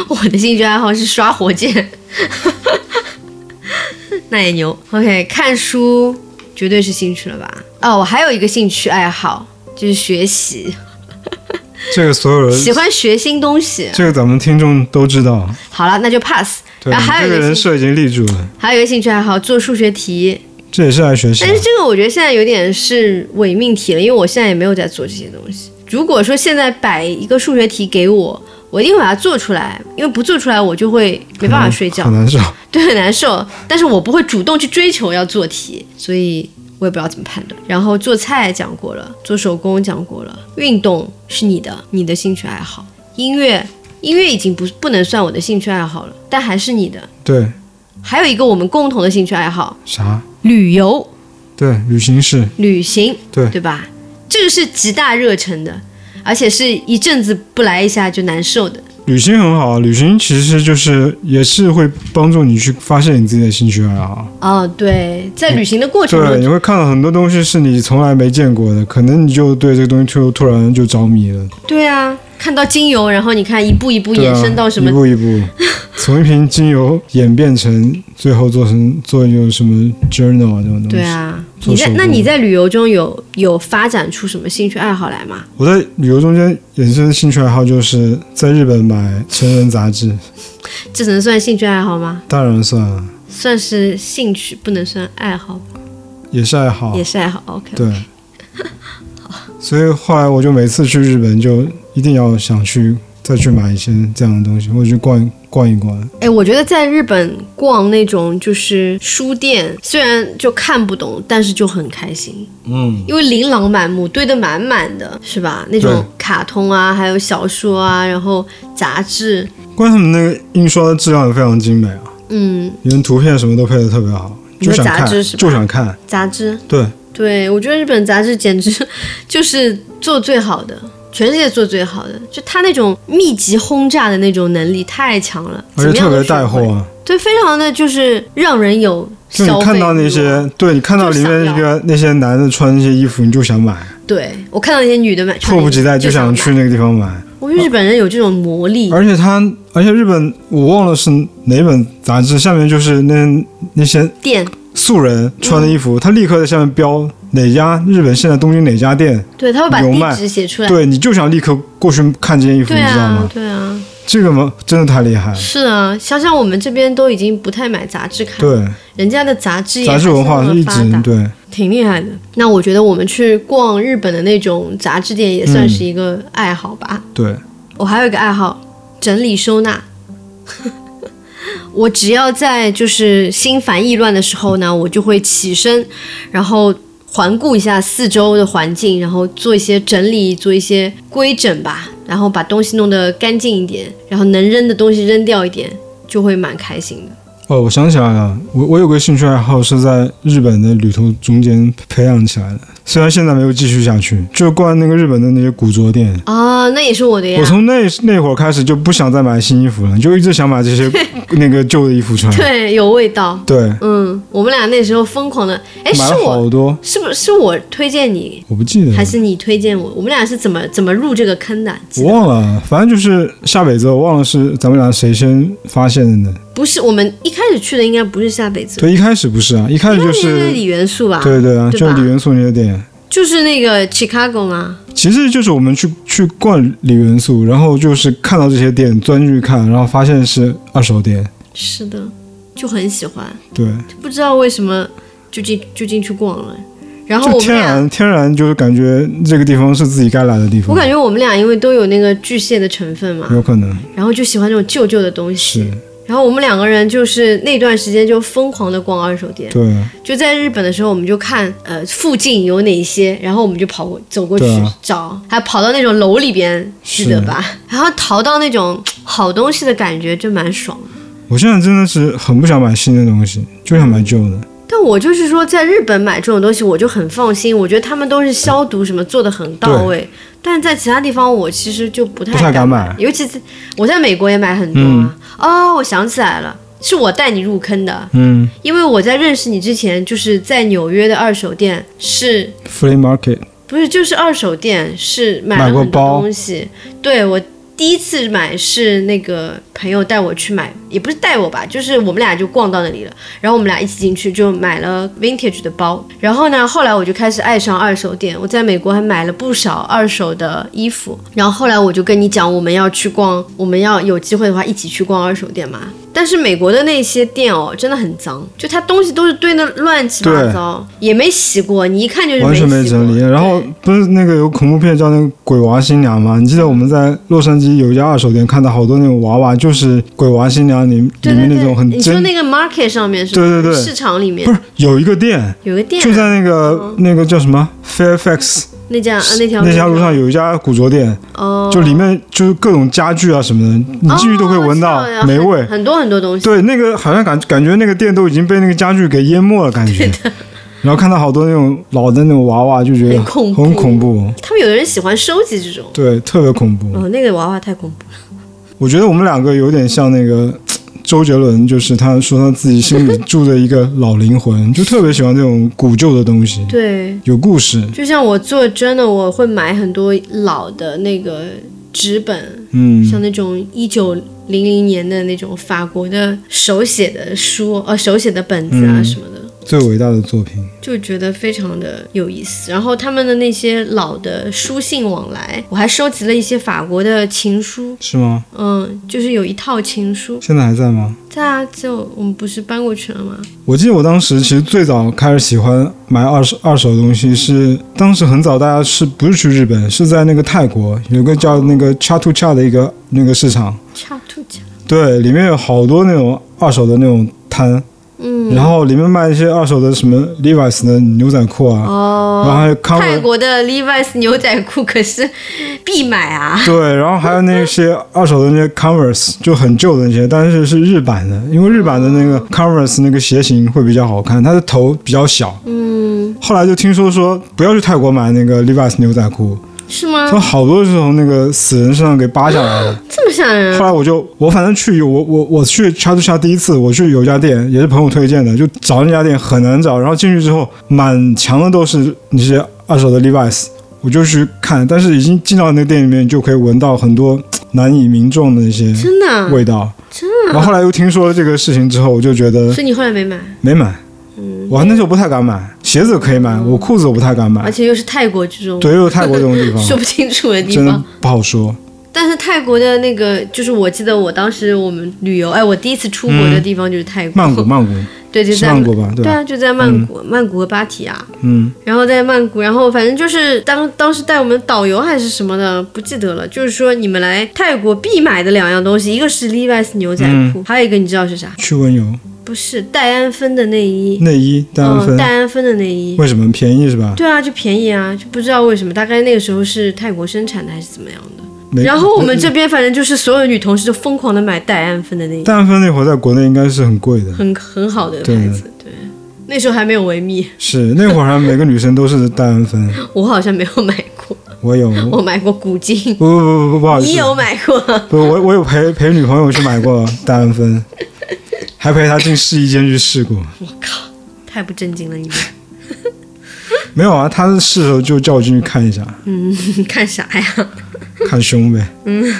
我的兴趣爱好是刷火箭，那也牛。OK，看书绝对是兴趣了吧？哦，我还有一个兴趣爱好就是学习，这个所有人，喜欢学新东西。这个咱们听众都知道。好了，那就 pass。对，然后还有一个人设已经立住了，还有一个兴趣爱好，做数学题。这也是爱学习啊但。是这个我觉得现在有点是伪命题了，因为我现在也没有在做这些东西。如果说现在摆一个数学题给我，我一定会把它做出来，因为不做出来我就会没办法睡觉 很，难受。对，很难受。但是我不会主动去追求要做题，所以我也不知道怎么判断。然后做菜讲过了，做手工讲过了，运动是你的，你的兴趣爱好。音乐，音乐已经不不能算我的兴趣爱好了，但还是你的。对，还有一个我们共同的兴趣爱好，啥？旅游。对，旅行是，旅行，对对吧？这个是极大热忱的，而且是一阵子不来一下就难受的。旅行很好。旅行其实就是也是会帮助你去发现你自己的兴趣爱好。哦，对，在旅行的过程对，中，你会看到很多东西是你从来没见过的，可能你就对这个东西突突然就着迷了。对啊，看到精油，然后你看一步一步延伸到什么一步一步，从一瓶精油演变成最后做成做一个什么 journal 啊这种东西。对啊，你在那你在旅游中有有发展出什么兴趣爱好来吗？我在旅游中间衍生的兴趣爱好就是在日本买成人杂志，这能算兴趣爱好吗？当然算了，算是兴趣，不能算爱好，也是爱好也。是爱好。OK，对，所以后来我就每次去日本就一定要想去再去买一些这样的东西，或者去逛逛一逛。哎，我觉得在日本逛那种就是书店，虽然就看不懂，但是就很开心。嗯，因为琳琅满目，堆得满满的，是吧？那种卡通啊，还有小说啊，然后杂志，关键他们那个印刷的质量也非常精美啊，嗯，连图片什么都配的特别好，就想看杂志是吧？就想看。杂志，对，对我觉得日本杂志简直 就是做最好的，全世界做最好的，就他那种密集轰炸的那种能力太强了，而且特别带货，啊。对，非常的就是让人有就你看到那些，对你看到里面就想那个那些男的穿那些衣服，你就想买，对我看到那些女的买，迫不及待就想去。那个地方买。我觉得日本人有这种魔力，而且他，而且日本我忘了是哪本杂志，下面就是那那些店素人穿的衣服，他立刻在下面标哪家日本现在东京哪家店，对他会把地址写出来，对，你就想立刻过去看这件衣服，你知道吗，？对啊。这个嘛，真的太厉害了。是啊，想想我们这边都已经不太买杂志看，对，人家的杂志也杂志文化是一直对，挺厉害的。那我觉得我们去逛日本的那种杂志店也算是一个爱好吧。对，我还有一个爱好，整理收纳。我只要在就是心烦意乱的时候呢，我就会起身，然后环顾一下四周的环境，然后做一些整理，做一些规整吧，然后把东西弄得干净一点，然后能扔的东西扔掉一点，就会蛮开心的。哦，我想起来了，我我有个兴趣爱好是在日本的旅途中间培养起来的，虽然现在没有继续下去，就逛那个日本的那些古着店。啊，那也是我的呀我。从那那会儿开始就不想再买新衣服了，就一直想买这些 那个旧的衣服穿。对，有味道。对，嗯，我们俩那时候疯狂的，哎，买了是我好多，是不是是我推荐你，我不记得，还是你推荐我？我们俩是怎么怎么入这个坑的？我忘了，反正就是下北泽，我忘了是咱们俩谁先发现的呢？不是我们一开始去的，应该不是下北泽，对，一开始不是啊，一开始就是是，李元素吧？对对啊，对就是李元素那些店。就是那个 Chicago 吗？其实就是我们去去逛李元素，然后就是看到这些店，钻进去看，然后发现是二手店。是的，就很喜欢，对，就不知道为什么就进就进去逛了。然后我们俩，然天然就是感觉这个地方是自己该来的地方。我感觉我们俩因为都有那个巨蟹的成分嘛，有可能然后就喜欢那种旧旧的东西是，然后我们两个人就是那段时间就疯狂的逛二手店，对，就在日本的时候，我们就看呃附近有哪些，然后我们就跑过走过去找，还跑到那种楼里边，记得吧？然后淘到那种好东西的感觉就蛮爽的。我现在真的是很不想买新的东西，就想买旧的。但我就是说，在日本买这种东西，我就很放心。我觉得他们都是消毒什么做的很到位，但在其他地方我其实就不太不太敢买尤其是我在美国也买很多啊。哦，我想起来了，是我带你入坑的，嗯。因为我在认识你之前，就是在纽约的二手店是，flea market，不是就是二手店是买了很多包东西？对我第一次买是那个朋友带我去买，也不是带我吧，就是我们俩就逛到那里了，然后我们俩一起进去就买了 vintage 的包。然后呢，后来我就开始爱上二手店，我在美国还买了不少二手的衣服。然后后来我就跟你讲，我们要去逛，我们要有机会的话一起去逛二手店嘛。但是美国的那些店哦，真的很脏，就它东西都是堆的乱七八糟，也没洗过，你一看就是完全没整理。然后不是那个有恐怖片叫那个《鬼娃新娘》吗？你记得我们在洛杉矶有一家二手店看到好多那种娃娃，就是《鬼娃新娘》里里面那种很真，你说那个 market 上面是吧？对对对市场里面不是有一个店有个店，就在那个那个叫什么 Fairfax 那家啊那条那条路上有一家古着店，哦，就里面就是各种家具啊什么的，你进去都可以闻到霉味。很多很多东西。对，那个好像感感觉那个店都已经被那个家具给淹没了，感觉。然后看到好多那种老的那种娃娃，就觉得很恐怖很恐怖，他们有的人喜欢收集这种，对，特别恐怖。哦，那个娃娃太恐怖了。我觉得我们两个有点像那个 周杰伦，就是他说他自己心里住着一个老灵魂，就特别喜欢这种古旧的东西，对，有故事。就像我做真的，我会买很多老的那个纸本，嗯，像那种一九零零年的那种法国的手写的书，呃，手写的本子啊嗯什么的。最伟大的作品。就觉得非常的有意思。然后他们的那些老的书信往来，我还收集了一些法国的情书，是吗？嗯，就是有一套情书。现在还在吗？在啊，就我们不是搬过去了吗？我记得我当时其实最早开始喜欢买二手二手东西是，当时很早大家是不是去日本，是在那个泰国有个叫那个 Cha to Cha 的一个那个市场，差兔家，对，里面有好多那种二手的那种摊，嗯，然后里面卖一些二手的什么 Levi's 的牛仔裤啊，哦，然后还有泰国的 Levi's 牛仔裤可是必买啊。对，然后还有那些二手的那些 Converse 就很旧的那些，但是是日版的，因为日版的那个 Converse 那个鞋型会比较好看，它的头比较小。嗯，后来就听说说不要去泰国买那个 Levi's 牛仔裤，是吗？说好多是从那个死人身上给扒下来的。这么吓人后？来我就我反正去我我我去 t 下第一次我去有一家店也是朋友推荐的，就找那家店很难找，然后进去之后满墙的都是那些二手的 Levi's，我就去看，但是已经进到那个店里面就可以闻到很多难以名状的那些真的啊？味道。真的然后后来又听说了这个事情之后，我就觉得所以你后来没买，没买。嗯，我那时候不太敢买，鞋子可以买，我裤子我不太敢买而。且又是泰国这种对，又有泰国这种地方，说不清楚的地真的方。不好说。但是泰国的那个，就是我记得我当时我们旅游，哎，我第一次出国的地方就是泰国，曼谷，曼谷 对，就在曼谷吧？对吧？对啊，就在曼谷，曼谷和芭提雅，嗯，然后在曼谷，然后反正就是当当时带我们导游还是什么的，不记得了。就是说你们来泰国必买的两样东西，一个是 Levi's 牛仔裤，还有一个你知道是啥？驱蚊油、不是戴安芬的内衣，内衣、戴安嗯，芬，戴安芬的内衣。为什么便宜是吧？对啊，就便宜啊，就不知道为什么，大概那个时候是泰国生产的还是怎么样的。然后我们这边反正就是所有女同事就疯狂的买戴安芬的内衣，戴安芬那会儿在国内应该是很贵的，很很好的牌子。对，那时候还没有维密，是那会儿好像每个女生都是戴安芬，我好像没有买过，我有，我买过古今。不不不不不好意思，你有买过？不我我有陪陪女朋友去买过戴安芬，还陪他进试衣间去试过，我靠，太不正经了你们！没有啊，他试的时候就叫我进去看一下，嗯，看啥呀？看胸呗，嗯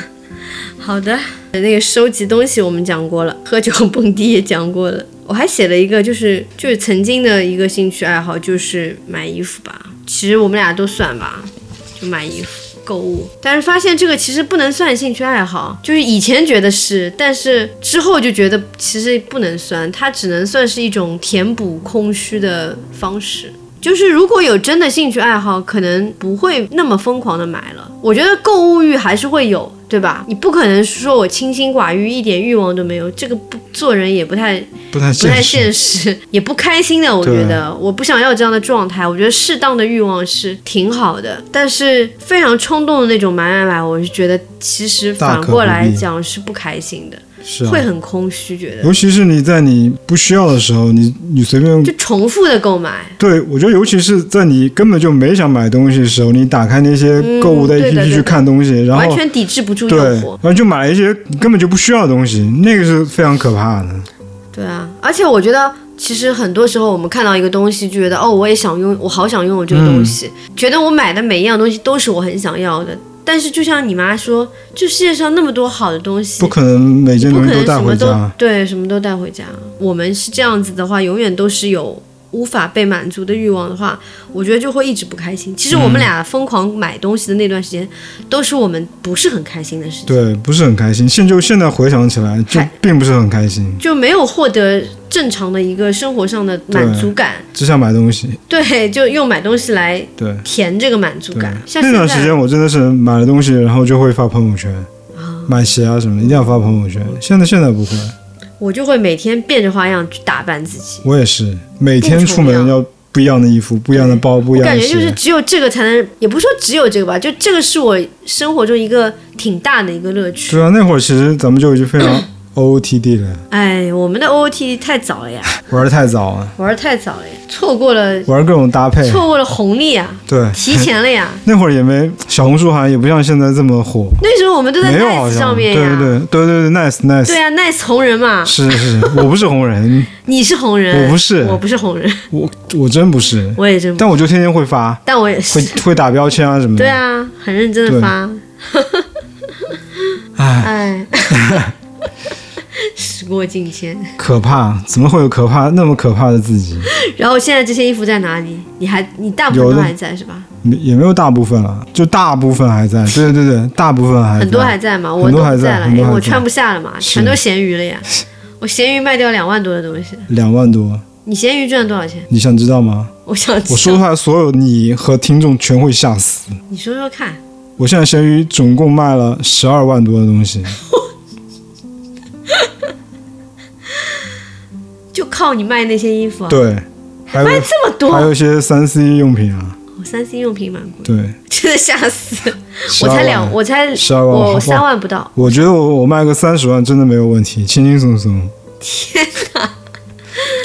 好的，那个收集东西我们讲过了，喝酒蹦迪也讲过了。我还写了一个，就是就是曾经的一个兴趣爱好，就是买衣服吧。其实我们俩都算吧，就买衣服、购物。但是发现这个其实不能算兴趣爱好，就是以前觉得是，但是之后就觉得其实不能算，它只能算是一种填补空虚的方式。就是如果有真的兴趣爱好，可能不会那么疯狂的买了。我觉得购物欲还是会有，对吧？你不可能说我清心寡欲，一点欲望都没有，这个不做人也不太不太不太现实。现实，也不开心的。我觉得我不想要这样的状态。我觉得适当的欲望是挺好的，但是非常冲动的那种买买买，我是觉得其实反过来讲是不开心的，是啊会，很空虚，觉得尤其是你在你不需要的时候，你你随便就重复的购买。对，我觉得尤其是在你根本就没想买东西的时候，你打开那些购物的嗯对的 APP 去的看东西，然后完全抵制不住对，惑然。后就买了一些你根本就不需要的东西，那个是非常可怕的。对啊，而且我觉得，其实很多时候我们看到一个东西，就觉得哦，我也想拥，我好想拥有这个东西，觉得我买的每一样东西都是我很想要的。但是就像你妈说，就世界上那么多好的东西，不可能每件东西带能什么都回家。对，什么都带回家。我们是这样子的话，永远都是有无法被满足的欲望的话，我觉得就会一直不开心。其实我们俩疯狂买东西的那段时间，都是我们不是很开心的事情，对，不是很开心。现就现在回想起来，就并不是很开心，就没有获得正常的一个生活上的满足感。只想买东西。对，就用买东西来对填这个满足感。，像那段时间我真的是买了东西，然后就会发朋友圈，啊买鞋啊什么的，一定要发朋友圈。现在现在不会，我就会每天变着花样去打扮自己。我也是每天出门要不一样的衣服，不一样的包，不一样的我感觉就是。只有这个才能，也不是说只有这个吧，就这个是我生活中一个挺大的一个乐趣。对啊，那会儿其实咱们就已经非常 OOTD 了，哎，我们的 OOTD 太早了呀，玩的太早了，玩的太早了呀，错过了玩各种搭配。错过了红利啊，对，提前了呀。那会儿也没小红书，好像也不像现在这么火，那时候我们都在 Nice。上面对呀，对对对。对对，nice nice。对啊，Nice 红人嘛，是是是，我不是红人，你是红人，我不是。我不是红人，我我真不是，我也真不，但我就天天会发，但我也是。会，会打标签啊什么的。对啊，很认真的对。发，唉，哎，时过境迁。可怕，怎么会有可怕那么可怕的自己？然后现在这些衣服在哪里？你还你大部分都还在是吧？没也没有大部分了，就大部分还在。对对对，大部分还在。很多还在吗？我很多还都还在因为我穿不下了嘛，全都咸鱼了呀。我咸鱼卖掉两万多的东西，两万多，你咸鱼赚多少钱？你想知道吗？我想知道我说出来，所有你和听众全会吓死。你说说看。我现在咸鱼总共卖了十二万多的东西，就靠你卖那些衣服啊，对，还卖这么多，还有一些三 C 用品啊，我三 C 用品蛮贵，对，真的吓死！我才两，我才12万我三万不到，我觉得我我卖个三十万真的没有问题，轻轻松松。天哪！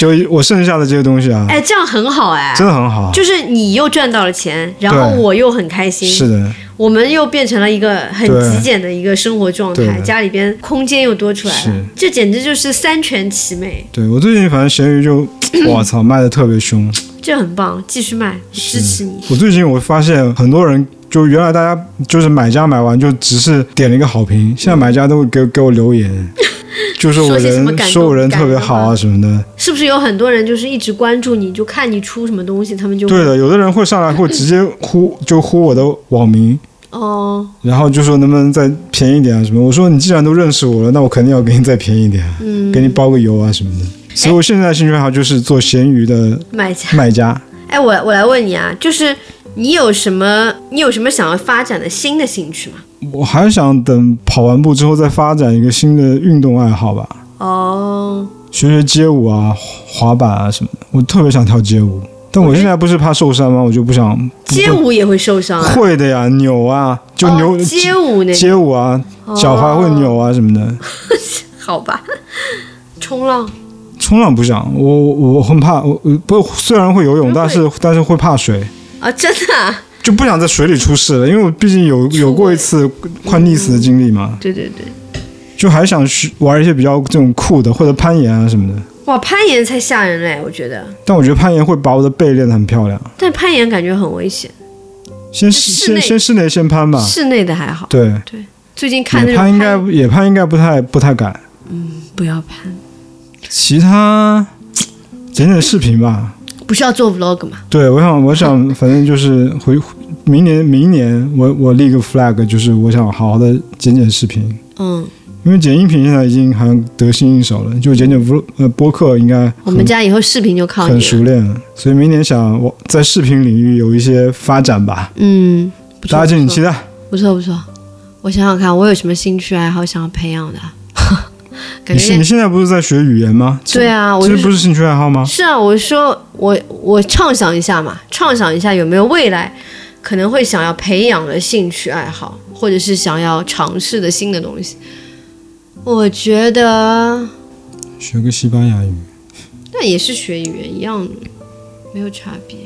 就我剩下的这些东西啊，哎，这样很好哎，真的很好。就是你又赚到了钱，然后我又很开心，是的，我们又变成了一个很极简的一个生活状态，家里边空间又多出来了，这简直就是三全其美，对我最近反正闲鱼就，我操，卖的特别凶。这很棒，继续卖，支持你。我最近我发现很多人，就原来大家就是买家买完就只是点了一个好评，现在买家都会给给我留言，就是我人说我人特别好啊什么的。是不是有很多人就是一直关注你，就看你出什么东西，他们就对的，有的人会上来会直接呼就呼我的网名，哦，然后就说能不能再便宜点啊什么。我说你既然都认识我了，那我肯定要给你再便宜点啊，嗯，给你包个邮啊什么的。所以我现在兴趣爱好就是做闲鱼的卖家。卖家。哎，我我来问你啊，就是你有什么你有什么想要发展的新的兴趣吗？我还想等跑完步之后再发展一个新的运动爱好吧，哦，学学街舞啊、滑板啊什么的。我特别想跳街舞，但我现在不是怕受伤吗？我就不想。不街舞也会受伤啊？会的呀，扭啊，就扭、哦、街舞那街舞啊，脚踝会扭啊什么的。好吧，冲浪冲浪不想，我我我很怕，不虽然会游泳，但是但是会怕水，啊，真的、啊？就不想在水里出事了，因为我毕竟有有过一次快溺死的经历嘛，对对对，就还想去玩一些比较这种酷的或者攀岩啊什么的。哇，攀岩才吓人嘞，我觉得。但我觉得攀岩会把我的背练得很漂亮。但攀岩感觉很危险，先室先先室内先攀吧，室内的还好。对对，最近看那种野攀应该野攀应该不太不太敢，嗯不要攀，其他 剪剪视频吧。不是要做 vlog 吗？对，我想我想 反正就是回明年明年我我立个 flag，就是我想好好的剪剪视频。嗯，因为剪音频现在已经好像得心应手了，就剪剪 vlog 呃播客应该我们家以后视频就靠很你很。熟练了，所以明年想我在视频领域有一些发展吧，嗯，大家敬请期待。不错不错。我想想看，我有什么兴趣爱好想要培养的？感觉你现你现在不是在学语言吗？对啊，我就是这不是兴趣爱好吗？是啊，我说我我畅想一下嘛，畅想一下有没有未来可能会想要培养的兴趣爱好，或者是想要尝试的新的东西。我觉得学个西班牙语。那也是学语言一样的，没有差别。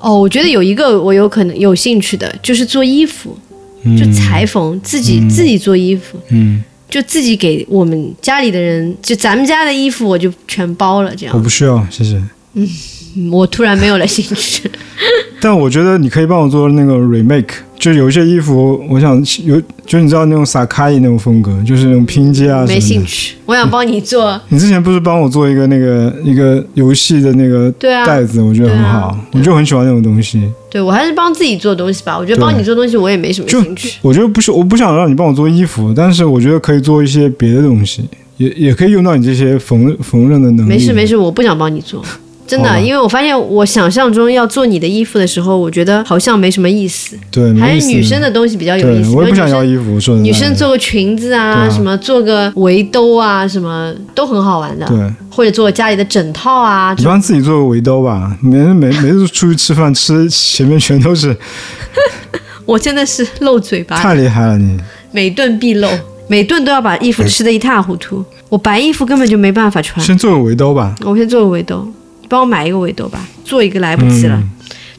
哦，我觉得有一个我有可能有兴趣的，就是做衣服，嗯就裁缝，自己、嗯自己做衣服，嗯，就自己给我们家里的人，就咱们家的衣服我就全包了，这样。我不需要，谢谢。嗯 我突然没有了兴趣。但我觉得你可以帮我做那个 remake，就有一些衣服，我想有，就你知道那种萨卡伊那种风格，就是那种拼接啊什么的。没兴趣，我想帮你做。你之前不是帮我做一个那个一个游戏的那个袋子，我觉得很好，啊我就很喜欢那种东西。对我还是帮自己做东西吧。我觉得帮你做东西我也没什么兴趣。我觉得不是，我不想让你帮我做衣服，但是我觉得可以做一些别的东西，也也可以用到你这些缝缝纫的能力。没事没事，我不想帮你做。真的，因为我发现我想象中要做你的衣服的时候，我觉得好像没什么意思，对，还是女生的东西比较有意，思。我也不想要衣服，说女生做个裙子啊，啊什么做个围兜啊，什么都很好玩的。对，或者做家里的枕套啊，你帮自己做个围兜吧，每每每次出去吃饭吃前面全都是，我真的是漏嘴巴，太厉害了你。每顿必漏，每顿都要把衣服吃得一塌糊涂。我白衣服根本就没办法穿。先做个围兜吧，我先做个围兜，你帮我买一个围兜吧，做一个来不及了。嗯。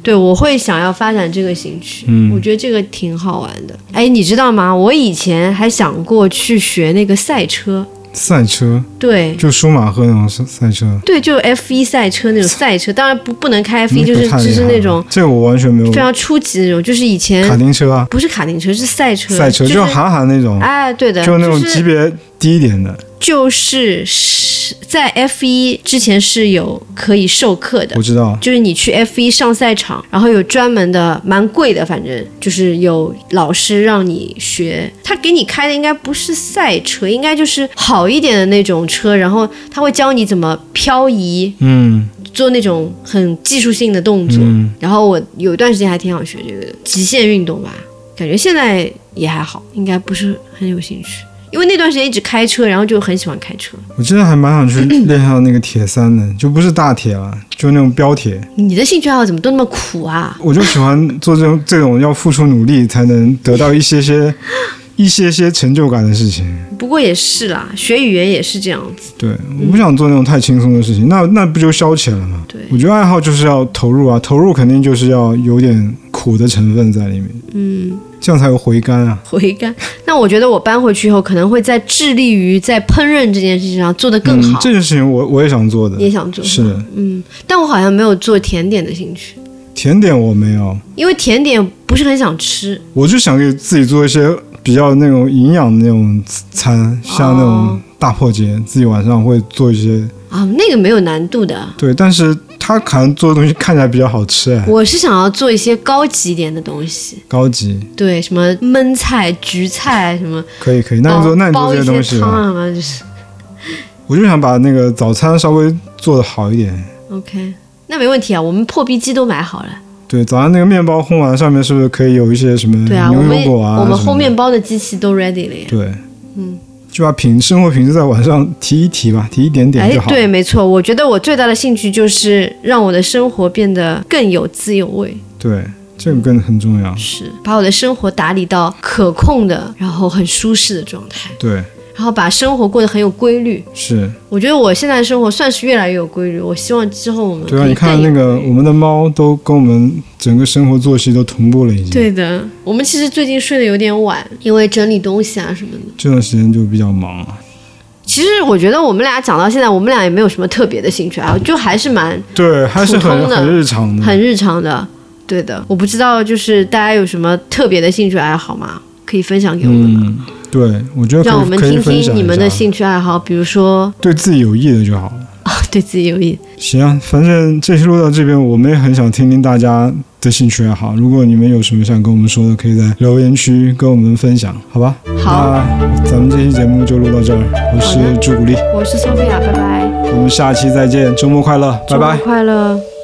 对，我会想要发展这个兴趣，嗯。我觉得这个挺好玩的。哎，你知道吗？我以前还想过去学那个赛车，赛车？对。就舒马赫那种赛赛车，对，就 F 一赛车那种赛。车，当然不不能开 F 一，就是就是那种这个我完全没有。非常初级的那种，就是以前卡丁车啊，不是卡丁车，是赛车，赛车就就是韩寒那种，哎，对的，就那种级别低一点的，就是是在 F 一之前是有可以授课的我，知道。就是你去 F 一上赛场，然后有专门的，蛮贵的，反正就是有老师让你学。他给你开的应该不是赛车，应该就是好一点的那种车，然后他会教你怎么漂移，嗯做那种很技术性的动作。嗯，然后我有一段时间还挺想学这个的极限运动吧，感觉现在也还好，应该不是很有兴趣。因为那段时间一直开车，然后就很喜欢开车。我真的还蛮想去练下那个铁三的，就不是大铁了，就那种标铁。你的兴趣爱好怎么都那么苦啊？我就喜欢做这种这种要付出努力才能得到一些些一些些成就感的事情。不过也是啦，学语言也是这样子。对，我不想做那种太轻松的事情，那那不就消遣了吗？对我觉得爱好就是要投入啊，投入肯定就是要有点苦的成分在里面，嗯，这样才有回甘啊。回甘。那我觉得我搬回去以后，可能会在致力于在烹饪这件事情上做得更好。嗯，这件事情我我也想做的，也想做，是的，嗯，但我好像没有做甜点的兴趣，甜点我没有，因为甜点不是很想吃。我就想给自己做一些比较那种营养的那种餐，像那种哦大破节，自己晚上会做一些。啊，那个没有难度的。对，但是他可能做的东西看起来比较好吃哎，我是想要做一些高级一点的东西，高级，对，什么焖菜、焗菜什么，可以可以。那你做那你做这些东西吧，些汤啊什么，就是我就想把那个早餐稍微做的好一点。OK，那没问题啊，我们破壁机都买好了。对，早上那个面包烘完，上面是不是可以有一些什么对啊，我牛们油果啊？我们烘面包的机器都 ready 了呀。对，嗯，就把品生活品质在晚上提一提吧，提一点点就，好。哎对，没错，我觉得我最大的兴趣就是让我的生活变得更有滋有味，对，这个更很重要。是把我的生活打理到可控的，然后很舒适的状态，对，然后把生活过得很有规律。是，我觉得我现在的生活算是越来越有规律，我希望之后我们对啊，你看那个我们的猫都跟我们整个生活作息都同步了，已经。，对的，我们其实最近睡得有点晚，因为整理东西啊什么的。这段时间就比较忙啊。其实我觉得我们俩讲到现在，我们俩也没有什么特别的兴趣爱好，就还是蛮对，还是很很日常的。很日常的。对的，我不知道就是大家有什么特别的兴趣爱好吗？可以分享给我们吗？嗯，对，我觉得让我们听听你们的兴趣爱好，比如说对自己有益的就好了。对自己有益。行啊，反正这期录到这边，我们也很想听听大家的兴趣爱好。如果你们有什么想跟我们说的，可以在留言区跟我们分享，好吧？好，那咱们这期节目就录到这儿，我是朱古力，我是 Sophia，拜拜，我们下期再见，周末快乐，拜拜周末。快乐。